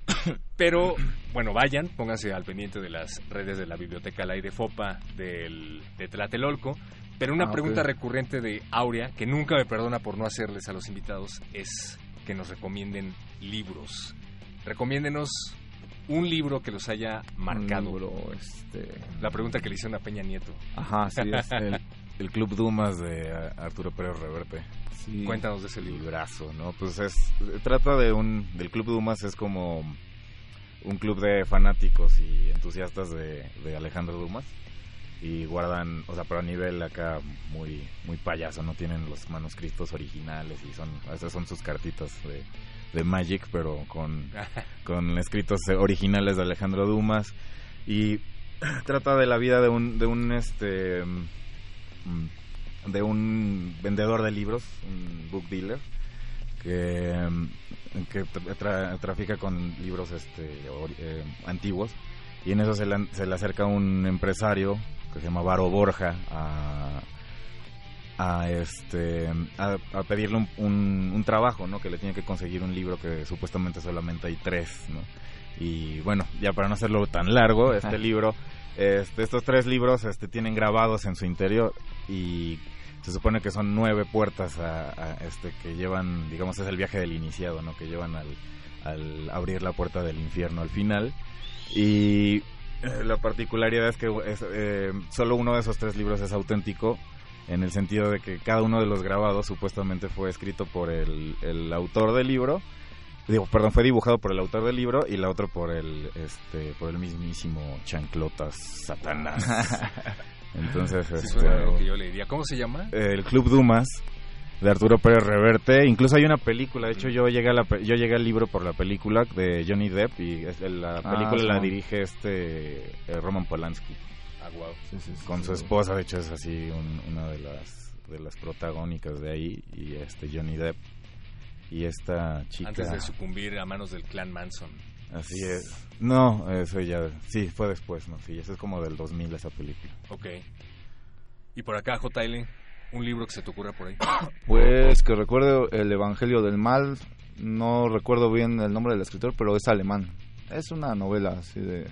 Pero, bueno, vayan, pónganse al pendiente de las redes de la Biblioteca Alay de Fopa del, de Tlatelolco. Pero una Ah, pregunta recurrente de Aurea, que nunca me perdona por no hacerles a los invitados, es que nos recomienden libros. Recomiéndenos un libro que los haya marcado. Un libro, este... La pregunta que le hicieron a Peña Nieto. Ajá, sí es. El, el Club Dumas de Arturo Pérez Reverte. Sí. Cuéntanos de ese libro. librazo, ¿no? Pues es trata de un del Club Dumas es como un club de fanáticos y entusiastas de, de Alejandro Dumas y guardan, o sea, pero a nivel acá muy muy payaso, no tienen los manuscritos originales y son esas son sus cartitas de, de Magic, pero con con escritos originales de Alejandro Dumas. Y trata de la vida de un de un este mm, de un vendedor de libros, un book dealer que mm, que tra- trafica con libros este eh, antiguos. Y en eso se le, se le acerca un empresario que se llama Varo Borja a a este a, a pedirle un, un, un trabajo no que le tiene que conseguir un libro que supuestamente solamente hay tres no y bueno ya para no hacerlo tan largo este libro este, estos tres libros este tienen grabados en su interior y se supone que son nueve puertas a, a, este que llevan digamos es el viaje del iniciado no que llevan al, al abrir la puerta del infierno al final. Y eh, la particularidad es que es, eh, solo uno de esos tres libros es auténtico en el sentido de que cada uno de los grabados supuestamente fue escrito por el, el autor del libro digo perdón fue dibujado por el autor del libro y la otra por el este por el mismísimo chanclotas satanás entonces Sí, este, algo que yo le diría. ¿Cómo se llama? el Club Dumas de Arturo Pérez Reverte. Incluso hay una película. De hecho, yo llegué a la yo llegué al libro por la película de Johnny Depp y la Ah, película la dirige este eh, Roman Polanski wow. Sí, sí, sí, con su esposa. De hecho, es así un- una de las de las protagónicas de ahí y este Johnny Depp y esta chica. Antes de sucumbir a manos del clan Manson. Así es. No, eso ya sí fue después, no, sí, eso es como del 2000 esa película. Ok. Y por acá, JL, un libro que se te ocurra por ahí. Pues que recuerdo el Evangelio del Mal, no recuerdo bien el nombre del escritor, pero es alemán. Es una novela así de,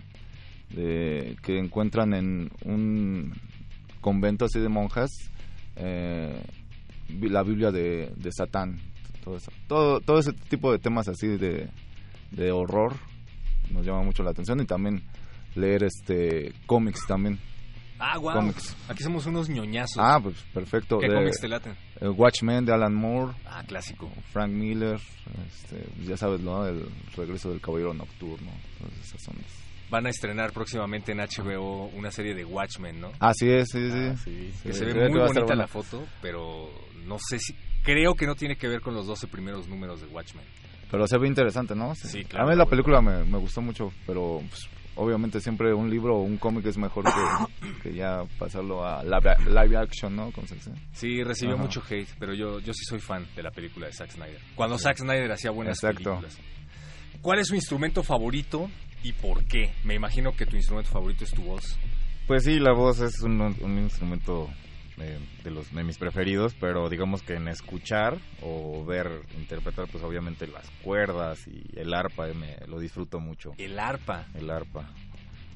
de que encuentran en un convento así de monjas eh, la Biblia de, de Satán. Todo, eso. todo, todo ese tipo de temas así de, de horror nos llama mucho la atención y también leer este cómics también. Ah, wow. Cómics. Aquí somos unos ñoñazos. Ah, pues perfecto. ¿Qué cómics te laten? Eh, Watchmen de Alan Moore. Ah, clásico. Frank Miller. Este, ya sabes, ¿no? El regreso del Caballero Nocturno. Todas esas ondas. Van a estrenar próximamente en HBO una serie de Watchmen, ¿no? Así es, sí, sí. Ah, sí. Que Sí, se ve muy que bonita la foto, pero no sé si... Creo que no tiene que ver con los 12 primeros números de Watchmen. Pero se ve interesante, ¿no? Sí, claro, A mí la película me, me gustó mucho, pero pues, obviamente siempre un libro o un cómic es mejor que, que ya pasarlo a live, action, ¿no? Sí, recibió Ajá. mucho hate, pero yo, yo sí soy fan de la película de Zack Snyder. Cuando Zack Snyder hacía buenas Exacto. películas. ¿Cuál es su instrumento favorito y por qué? Me imagino que tu instrumento favorito es tu voz. Pues sí, la voz es un, un instrumento eh, de los de mis preferidos, pero digamos que en escuchar o ver, interpretar, pues obviamente las cuerdas y el arpa eh, me lo disfruto mucho. El arpa. El arpa.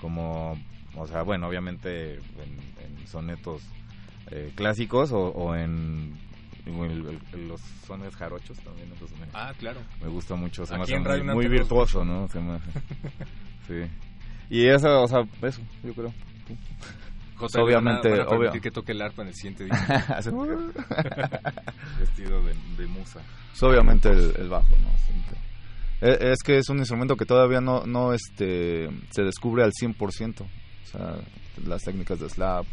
Como, o sea, bueno, obviamente en, en sonetos eh, clásicos o, o en, en el- el- los sones jarochos también. Esos me, Ah, claro. me gusta mucho. Se me hace muy, muy virtuoso, mucho. ¿no? Se me hace. sí. Y eso, o sea, eso, yo creo. Jota, obviamente, van a, van a obvio. que toque el arpa en el siguiente día. Vestido de, de musa. Pues, obviamente el, el bajo, ¿no? Siempre. E- Es que es un instrumento que todavía no, no este, se descubre al 100%. O sea, las técnicas de slap,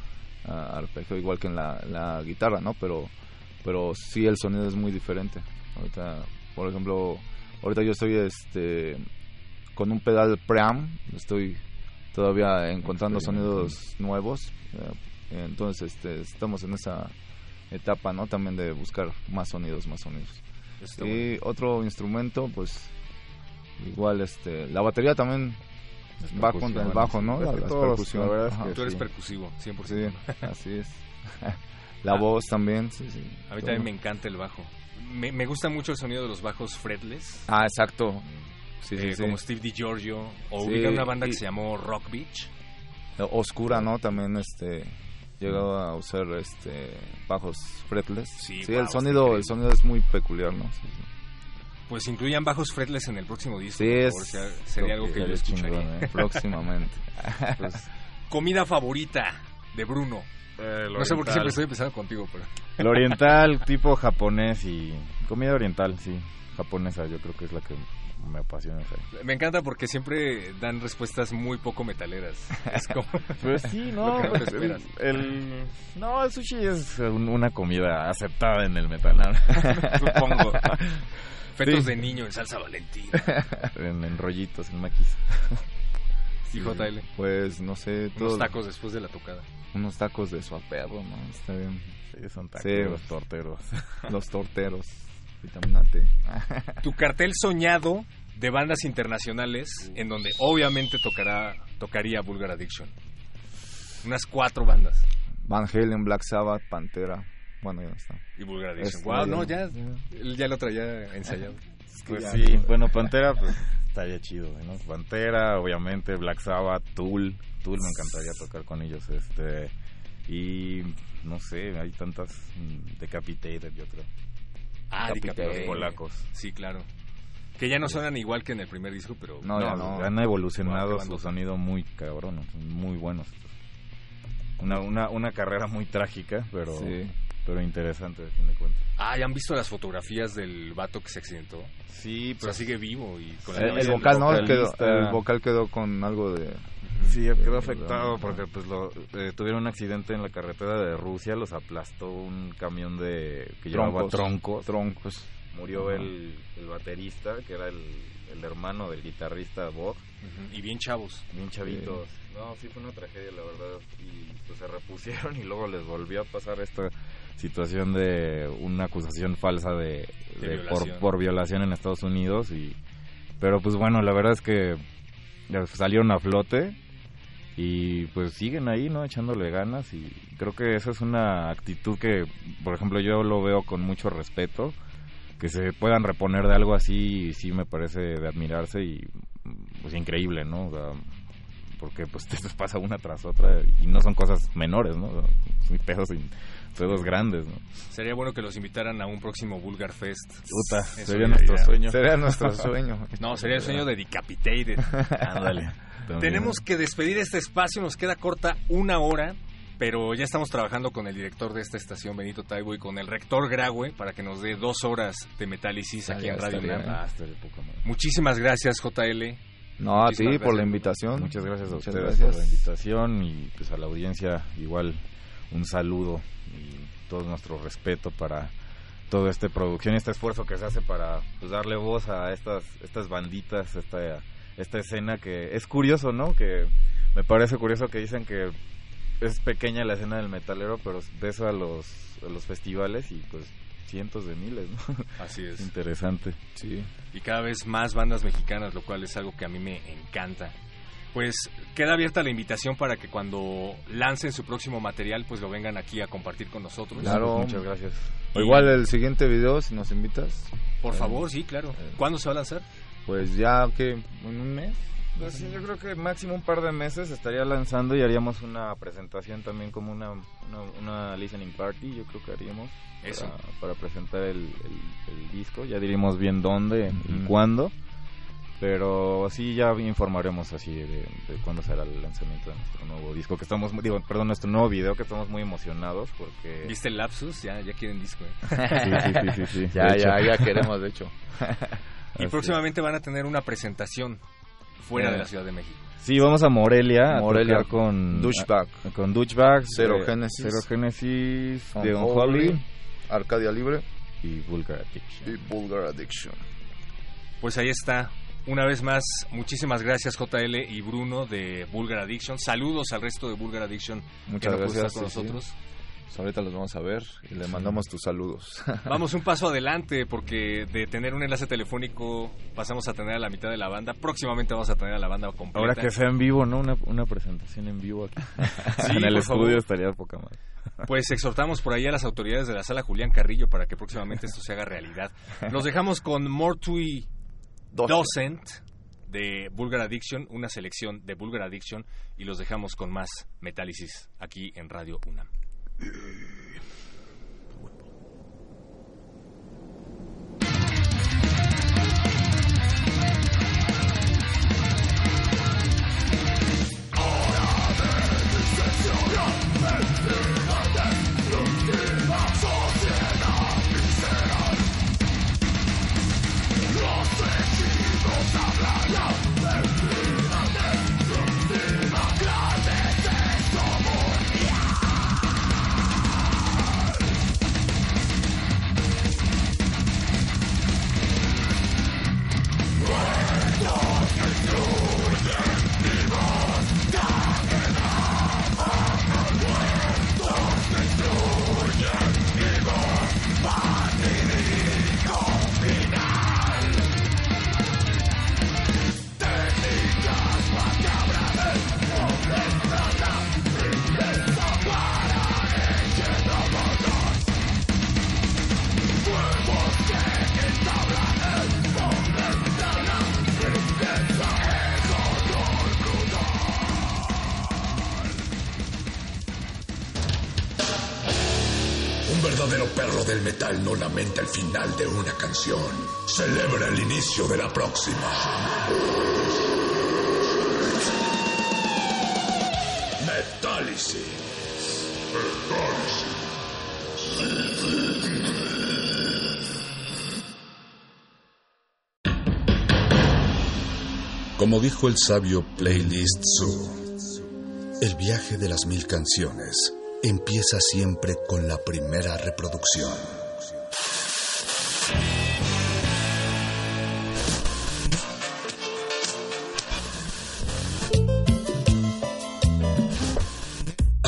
arpegio, igual que en la, la guitarra, ¿no? Pero, pero sí el sonido es muy diferente. Ahorita, por ejemplo, ahorita yo estoy este, con un pedal preamp, estoy todavía encontrando sonidos nuevos. eh, Entonces, este, estamos en esa etapa, ¿no? También de buscar más sonidos, más sonidos. Está y otro instrumento, pues igual, este, la batería también va con el bajo, ¿no? La, las verdad es que Tú eres sí. percusivo, 100%. Sí, así es. la Ah. voz también, sí, sí. A mí Todo. también me encanta el bajo. Me, me gusta mucho el sonido de los bajos fretless. Ah, exacto. Sí, sí, eh, sí. Como Steve DiGiorgio. O Sí, ubica una banda que se llamó Rock Beach. Oscura, ¿no? También, este, llegó a usar, este, bajos fretless. Sí, Sí, wow, el sonido, el sonido es muy peculiar, ¿no? Sí, sí. Pues incluyan bajos fretless en el próximo disco. Sí, es sea- sería algo que yo escucharía. chingón, ¿eh? Próximamente. Pues, Comida favorita de Bruno. No sé por qué siempre estoy empezando contigo, pero... El oriental, tipo japonés y comida oriental, sí, japonesa, yo creo que es la que me apasiona. Me encanta porque siempre dan respuestas muy poco metaleras. Es como... Pues sí, Lo no, que no te el, no, el sushi es un- una comida aceptada en el metal. ¿no? Supongo. Fetos Sí. de niño en salsa valentina. en, en rollitos, en maquis. Y JL. Pues, no sé, Unos todo- tacos después de la tocada. unos tacos de suaperro, ¿no? Está bien. Sí, son Sí, taqueros, torteros. Los torteros. Vitamina T. Tu cartel soñado de bandas internacionales en donde obviamente tocará tocaría Vulgar Addiction. Unas cuatro bandas. Van Halen, Black Sabbath, Pantera. Bueno, ya está. Y Vulgar Addiction. Wow, no, ya- ya, lo traía ensayado. Pues ya, sí, no. bueno, Pantera, pues estaría chido, ¿no? Pantera, obviamente, Black Sabbath, Tool. Tool me encantaría tocar con ellos, este. Y no sé, hay tantas. mm, Decapitated, yo creo. Ah, Los Decapitated. polacos. Sí, claro. Que ya no suenan igual que en el primer disco, pero No, ya no. Han evolucionado su sonido muy cabrón, son muy buenos. Una, una, una carrera muy trágica, pero, Sí. Pero interesante, a fin de cuentas. Ah, ¿ya han visto las fotografías del vato que se accidentó? Sí, O sea, sigue vivo y con la El, vocal, ¿no? Quedó, vocalista. el vocal quedó con algo de... Sí, quedó afectado porque pues lo, eh, tuvieron un accidente en la carretera de Rusia, los aplastó un camión de que llevaba Troncos. troncos. Murió el, el baterista, que era el, el hermano del guitarrista Bob, Y bien chavos. bien chavitos. No, sí fue una tragedia, la verdad. Y pues se repusieron y luego les volvió a pasar esta situación de una acusación falsa de, De de por, violación. por violación en Estados Unidos. y Pero pues bueno, la verdad es que salieron a flote y pues siguen ahí, ¿no? Echándole ganas y creo que esa es una actitud que, por ejemplo, yo lo veo con mucho respeto. Que se puedan reponer de algo así, sí me parece de admirarse y pues increíble, ¿no? O sea, porque pues esto pasa una tras otra y no son cosas menores, ¿no? O sea, pedos grandes, ¿no? Sería bueno que los invitaran a un próximo Vulgar Fest. Puta, sería nuestro sueño. Sería nuestro sueño. No, sería el sueño de Decapitated. Ándale. Tenemos que despedir este espacio, nos queda corta una hora, pero ya estamos trabajando con el director de esta estación, Benito Taibo, y con el rector Graue para que nos dé dos horas de metálisis aquí en Radio UNAM. bien. Ah. Muchísimas gracias, JL. No, a ti Muchísimas por la invitación. Muchas gracias a Muchas ustedes gracias. por la invitación y pues a la audiencia igual un saludo y todo nuestro respeto para toda esta producción y este esfuerzo que se hace para pues, darle voz a estas estas banditas, esta esta escena que es curioso, ¿no? Que me parece curioso que dicen que es pequeña la escena del metalero, pero ves a los a los festivales y pues cientos de miles, ¿no? Así es. Interesante. Sí. y cada vez más bandas mexicanas, lo cual es algo que a mí me encanta. Pues queda abierta la invitación para que cuando lancen su próximo material, pues lo vengan aquí a compartir con nosotros. Claro. Muchas gracias. O igual el siguiente video, si nos invitas, Por Eh, favor, sí, claro. eh. ¿Cuándo se va a lanzar? pues ya que en un mes. Pues sí, yo creo que máximo un par de meses estaría lanzando y haríamos una presentación también como una, una, una listening party, yo creo que haríamos Eso. Para, para presentar el, el- el disco, ya diríamos bien dónde y cuándo, pero sí ya informaremos así de, de cuándo será el lanzamiento de nuestro nuevo disco, que estamos, muy- digo, perdón, nuestro nuevo video, que estamos muy emocionados porque... ¿Viste el lapsus? Ya, ya quieren disco. ¿eh? Sí, sí, sí, sí, sí, Ya, ya, ya queremos, de hecho. Y Así próximamente van a tener una presentación fuera Eh, de la Ciudad de México. Sí, vamos a Morelia, Morelia, a tocar con Douchebag. con Douchebag, Zero Genesis. Zero Genesis, Unholy, de Unholy Arcadia Libre y Vulgar Addiction. y Vulgar Addiction. Pues ahí está. Una vez más, muchísimas gracias JL y Bruno de Vulgar Addiction. Saludos al resto de Vulgar Addiction que Muchas no pudo gracias. estar con sí, sí. nosotros. Pues ahorita los vamos a ver y le mandamos tus saludos. Vamos un paso adelante porque de tener un enlace telefónico pasamos a tener a la mitad de la banda. Próximamente vamos a tener a la banda completa. Ahora que sea en vivo, ¿no? Una, una presentación en vivo aquí. Sí, en el por estudio favor. estaría poca madre. Pues exhortamos por ahí a las autoridades de la sala Julián Carrillo para que próximamente esto se haga realidad. Los dejamos con Mortui Docent de Vulgar Addiction, una selección de Vulgar Addiction y los dejamos con más Metálisis aquí en Radio UNAM. De la próxima. Metálisis. Como dijo el sabio Playlist Zoo, el viaje de las mil canciones empieza siempre con la primera reproducción.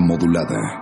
Modulada.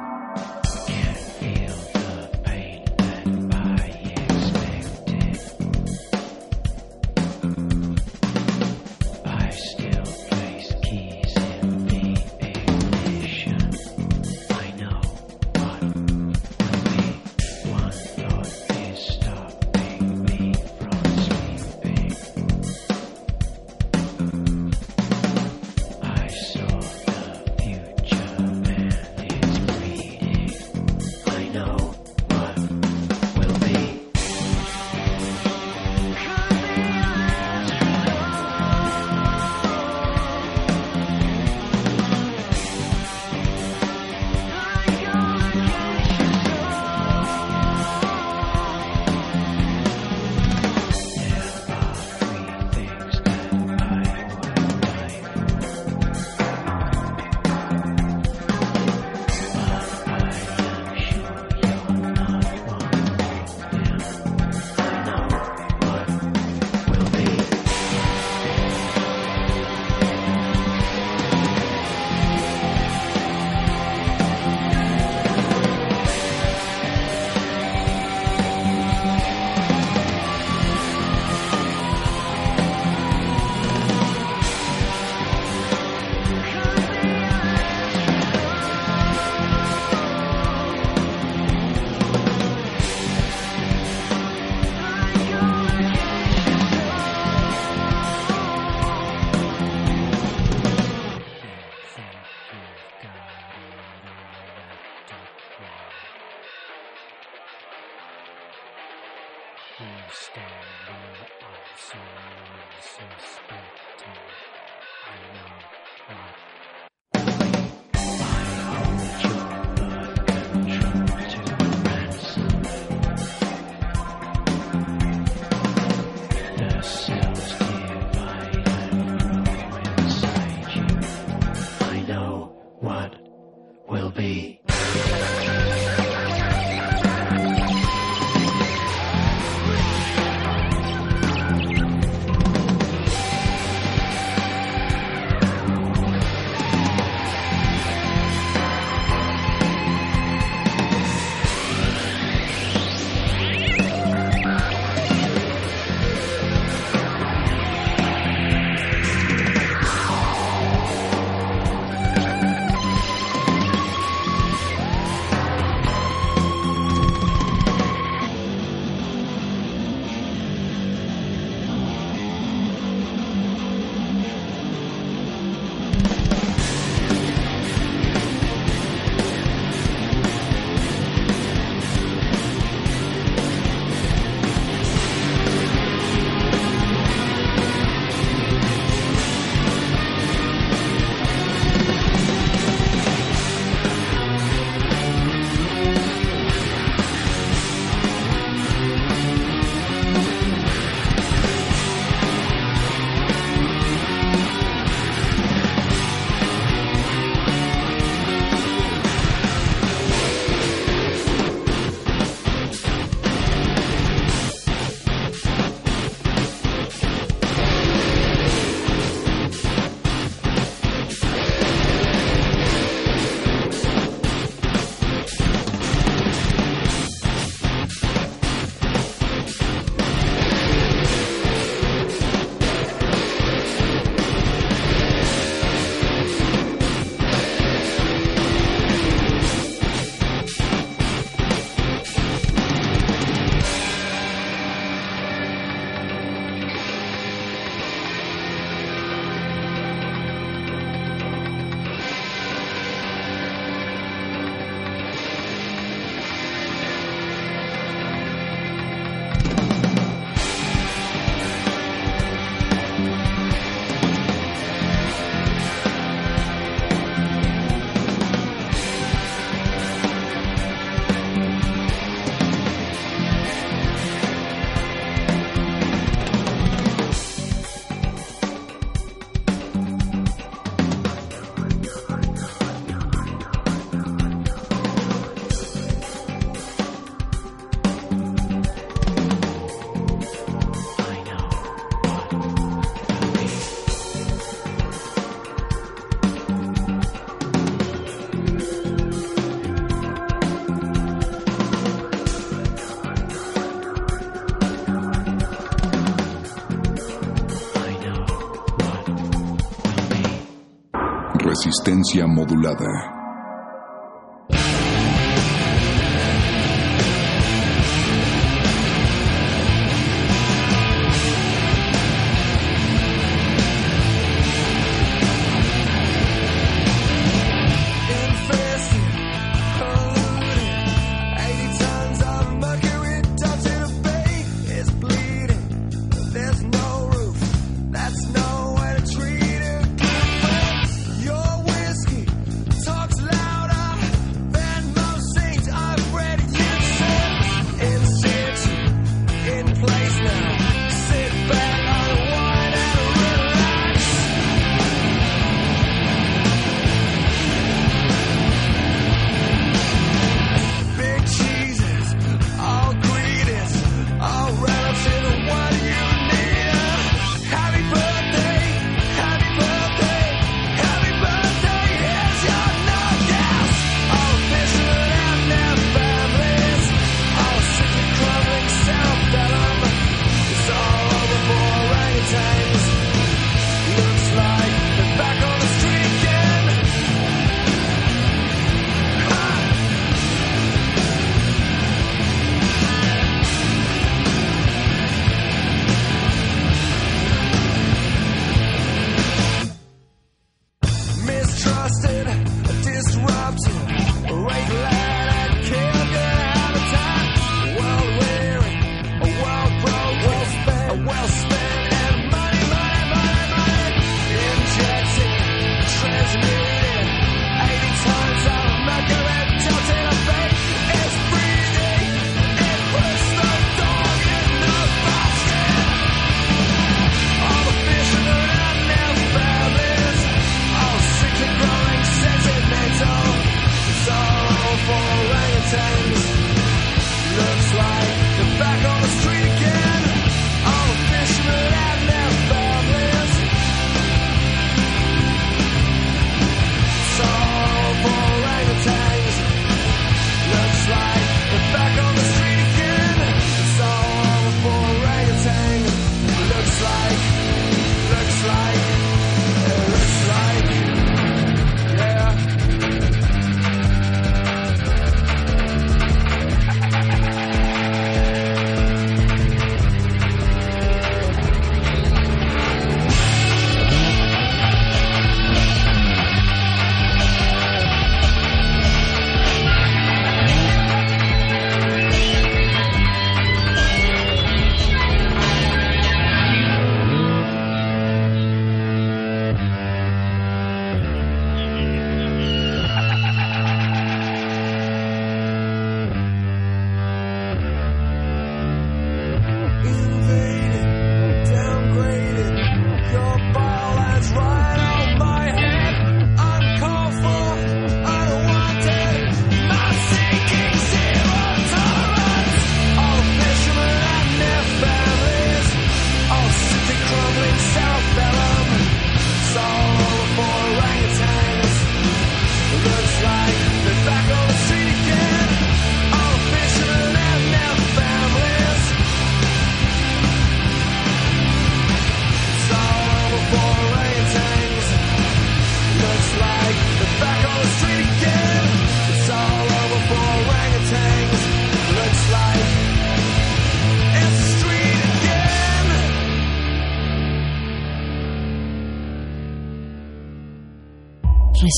Resistencia modulada.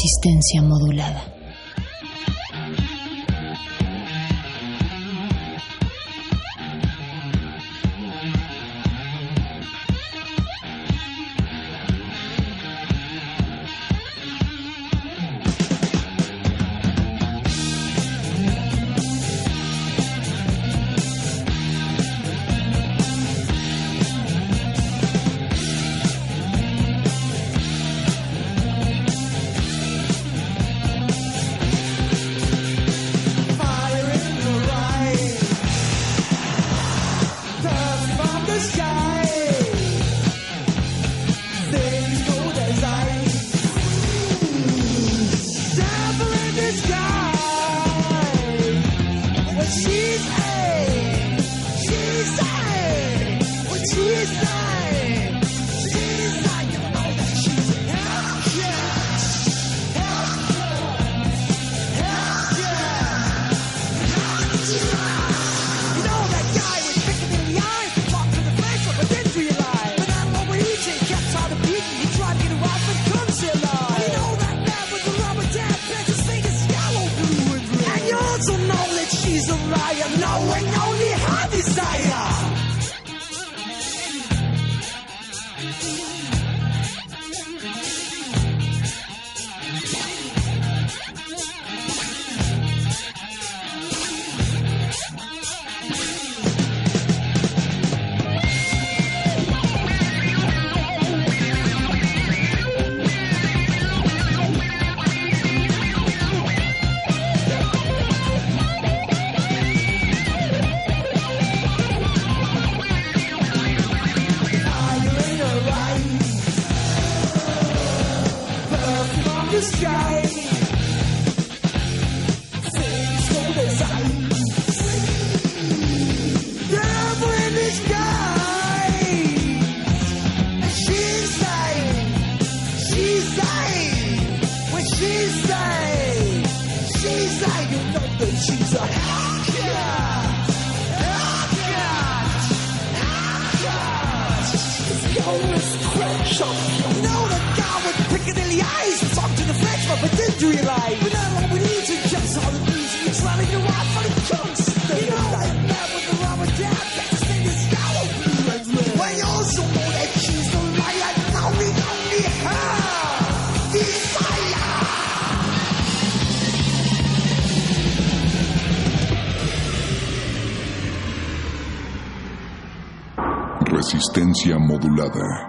Resistencia modulada. another.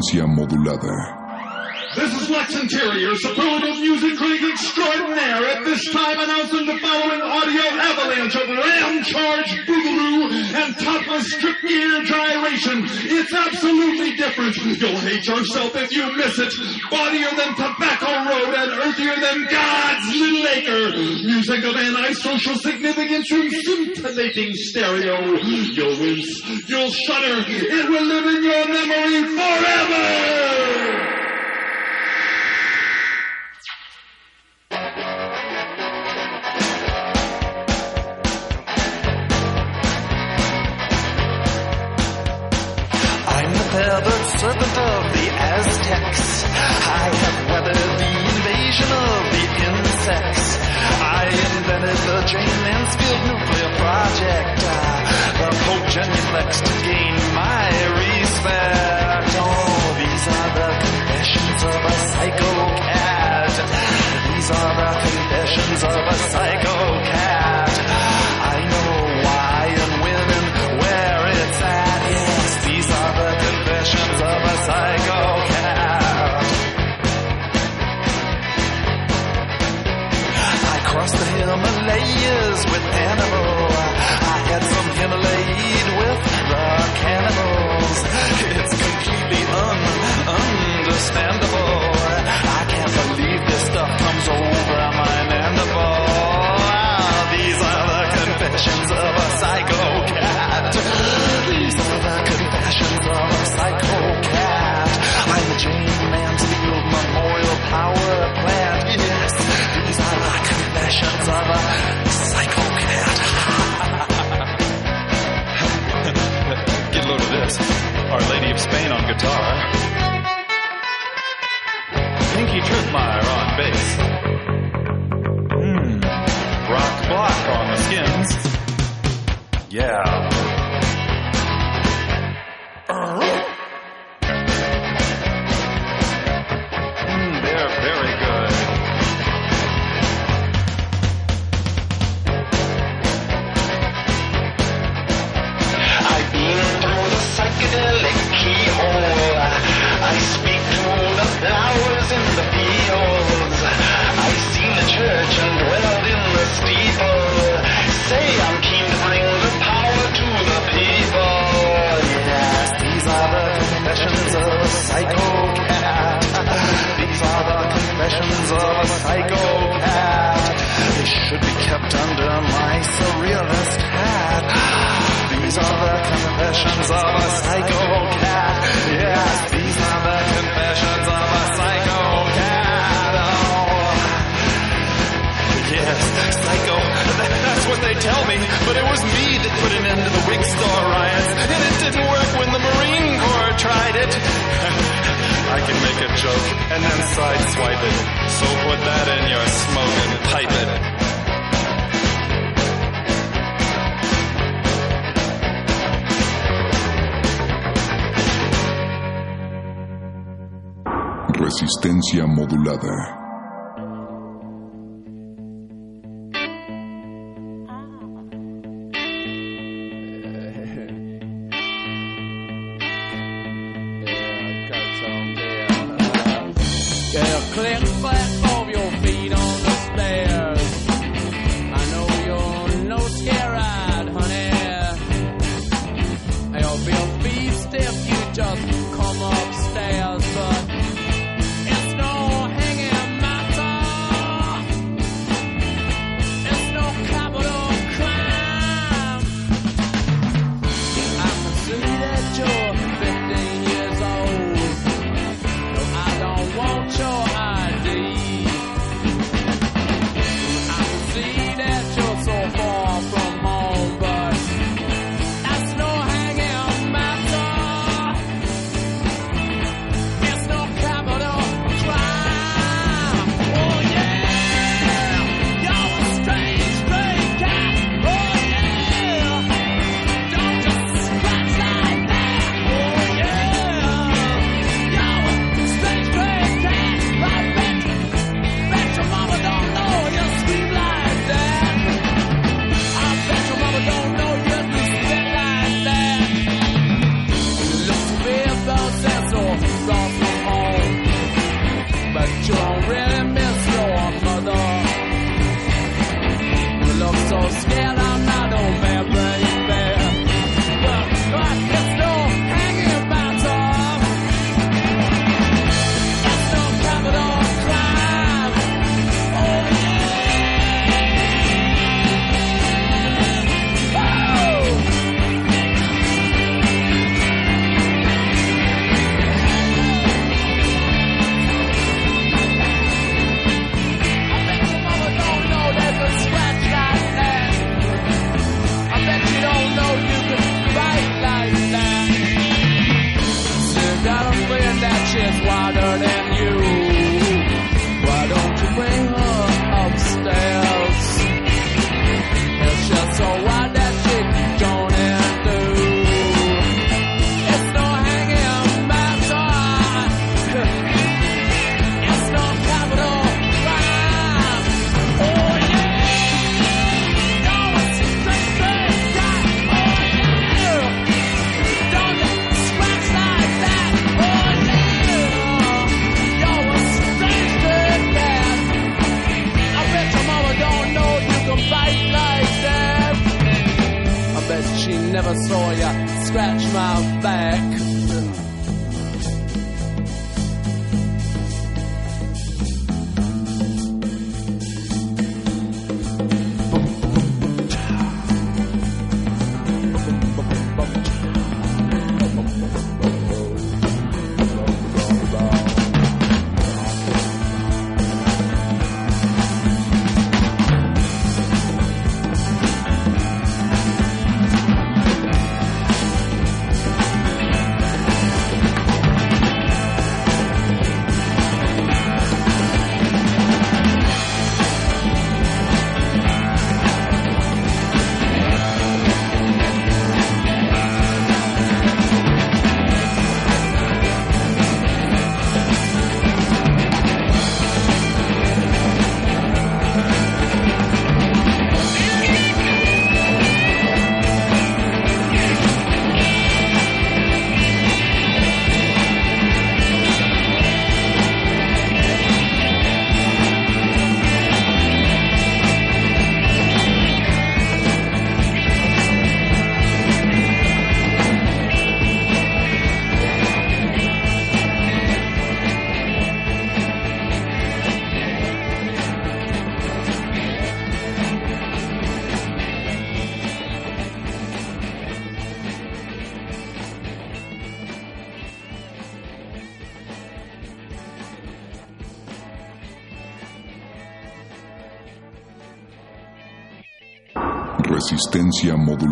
modulada. This is Lex Interior, superlative music critic extraordinaire, at this time announcing the following audio avalanche of ram charge boogaloo and topless strip gear gyration. It's absolutely different. You'll hate yourself if you miss it. Bodier than tobacco railroad and earthier than God's little acre. Music of antisocial significance from scintillating stereo. You'll wince, you'll shudder, it will live in your memory forever.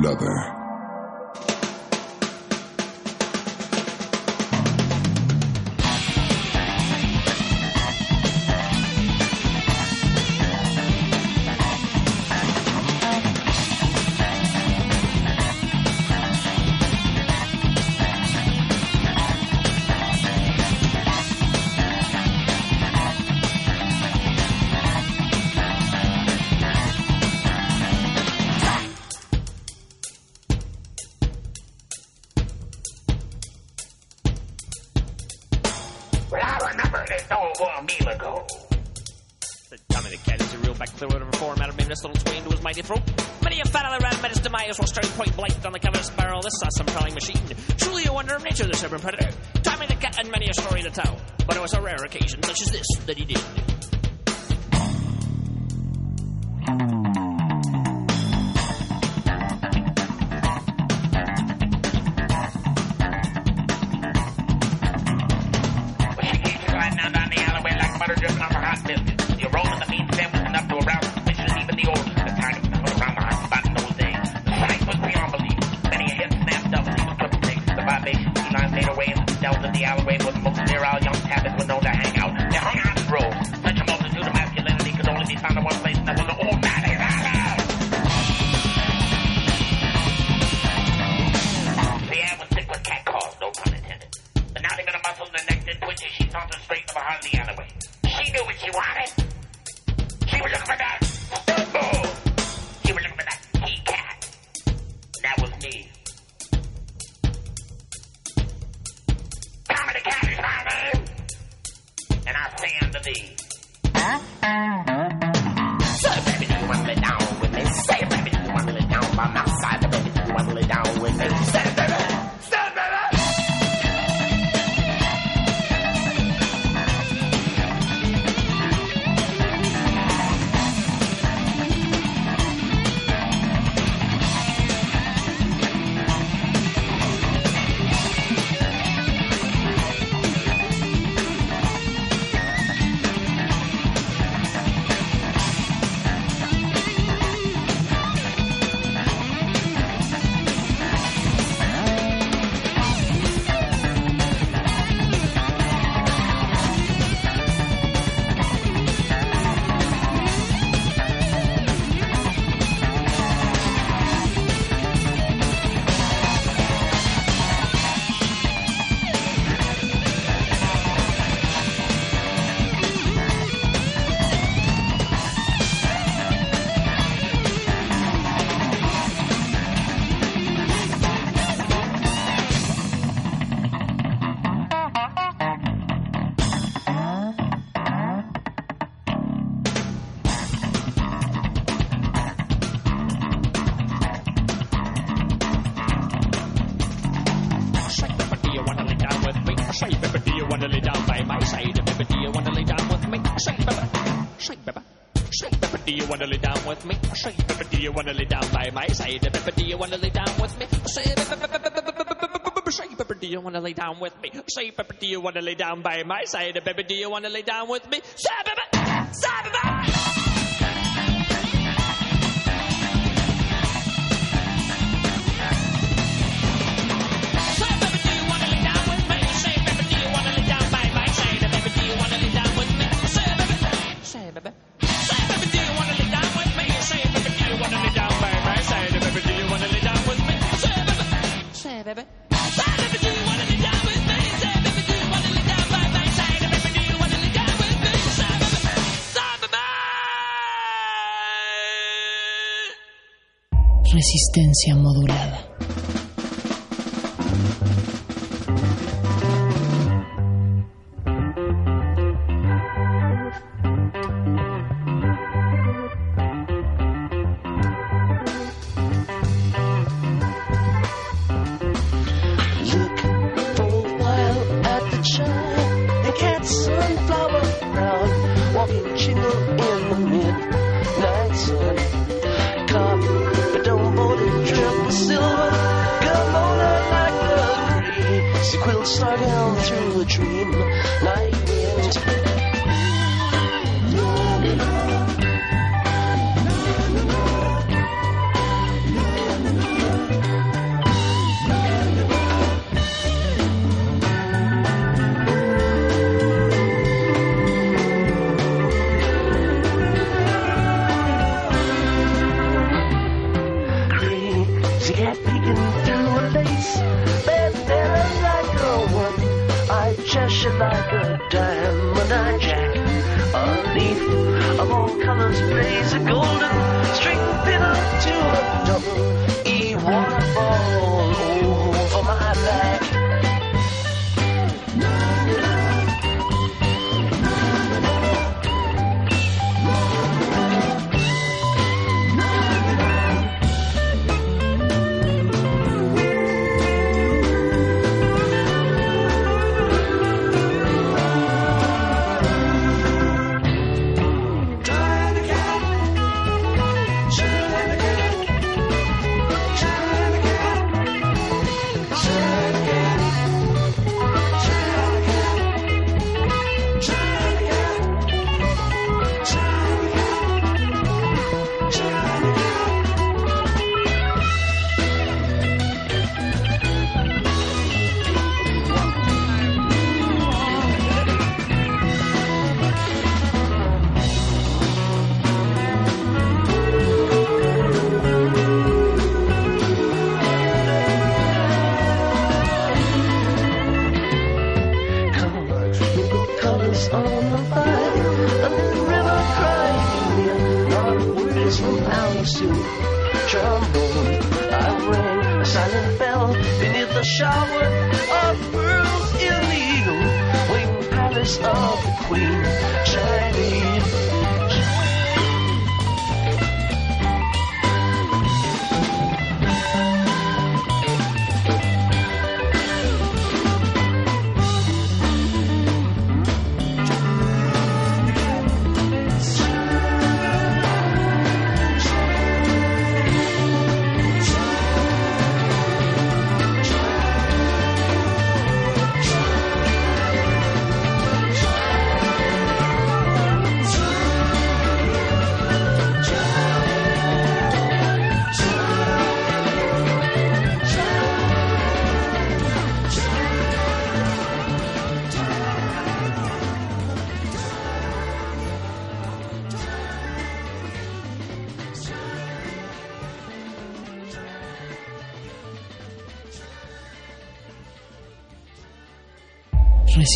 another. to lay down with me? Say, Pepper, do you want to lay down by my side? Pepper, do you want to lay down with me? Say! modulada. quilt snug held through a dream night wind.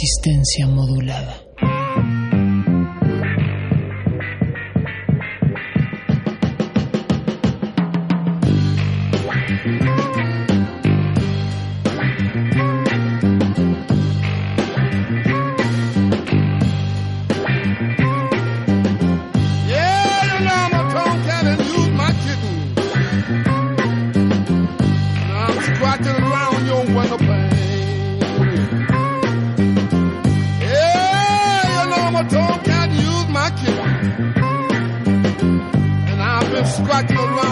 resistencia modulada. don't got use my kid. And I've been scratching around.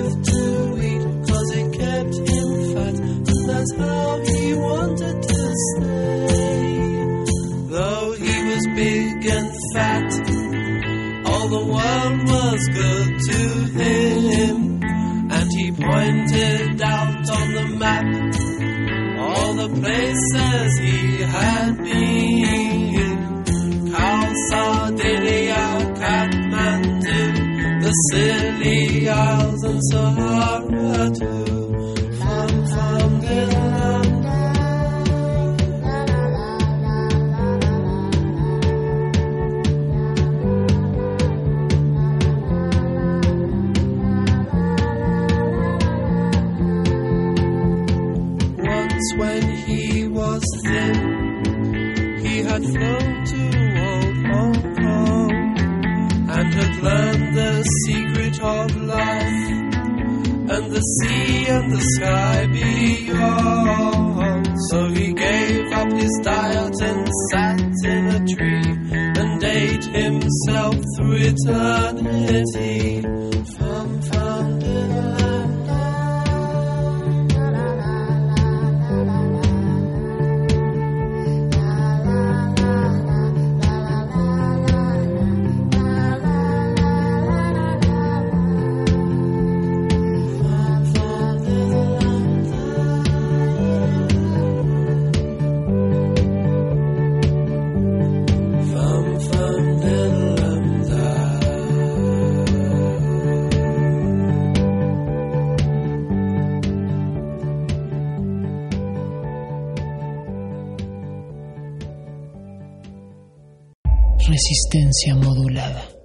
Lived to eat, cause it kept him fat, and that's how he wanted to stay. Though he was big and fat, all the world was good to him. And he pointed out on the map all the places he had been. The Scilly Isles and Sahara too. The sea and the sky beyond. So he gave up his diet and sat in a tree and ate himself through eternity. Resistencia modulada.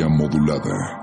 Modulada.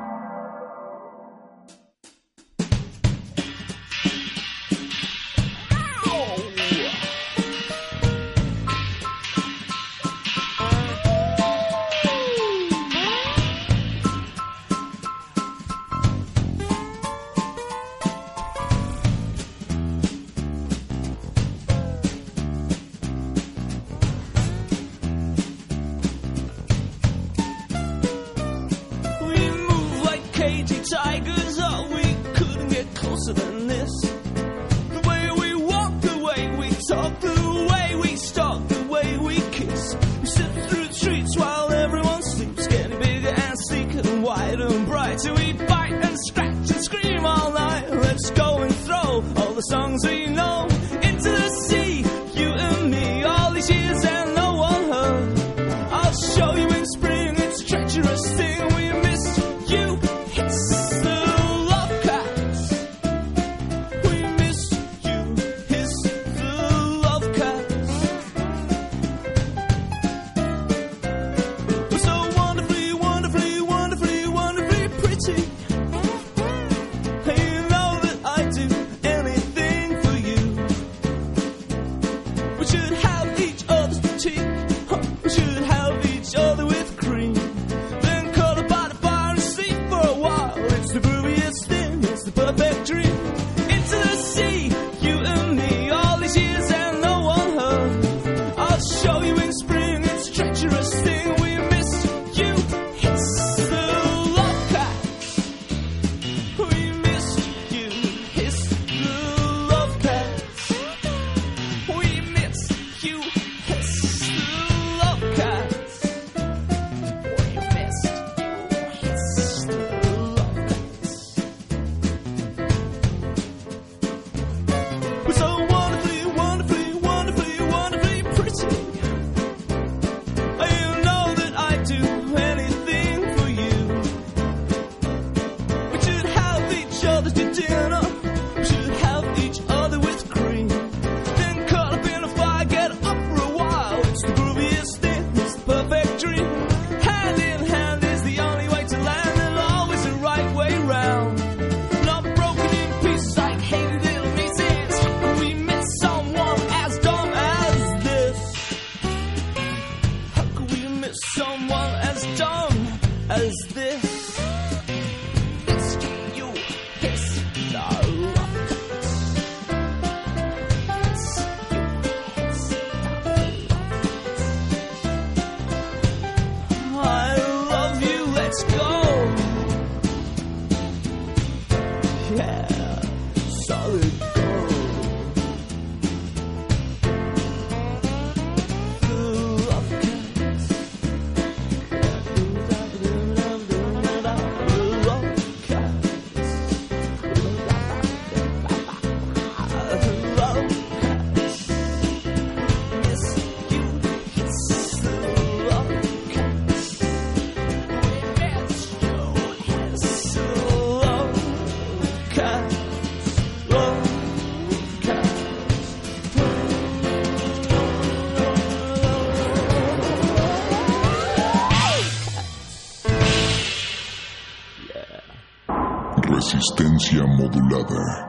Modulada.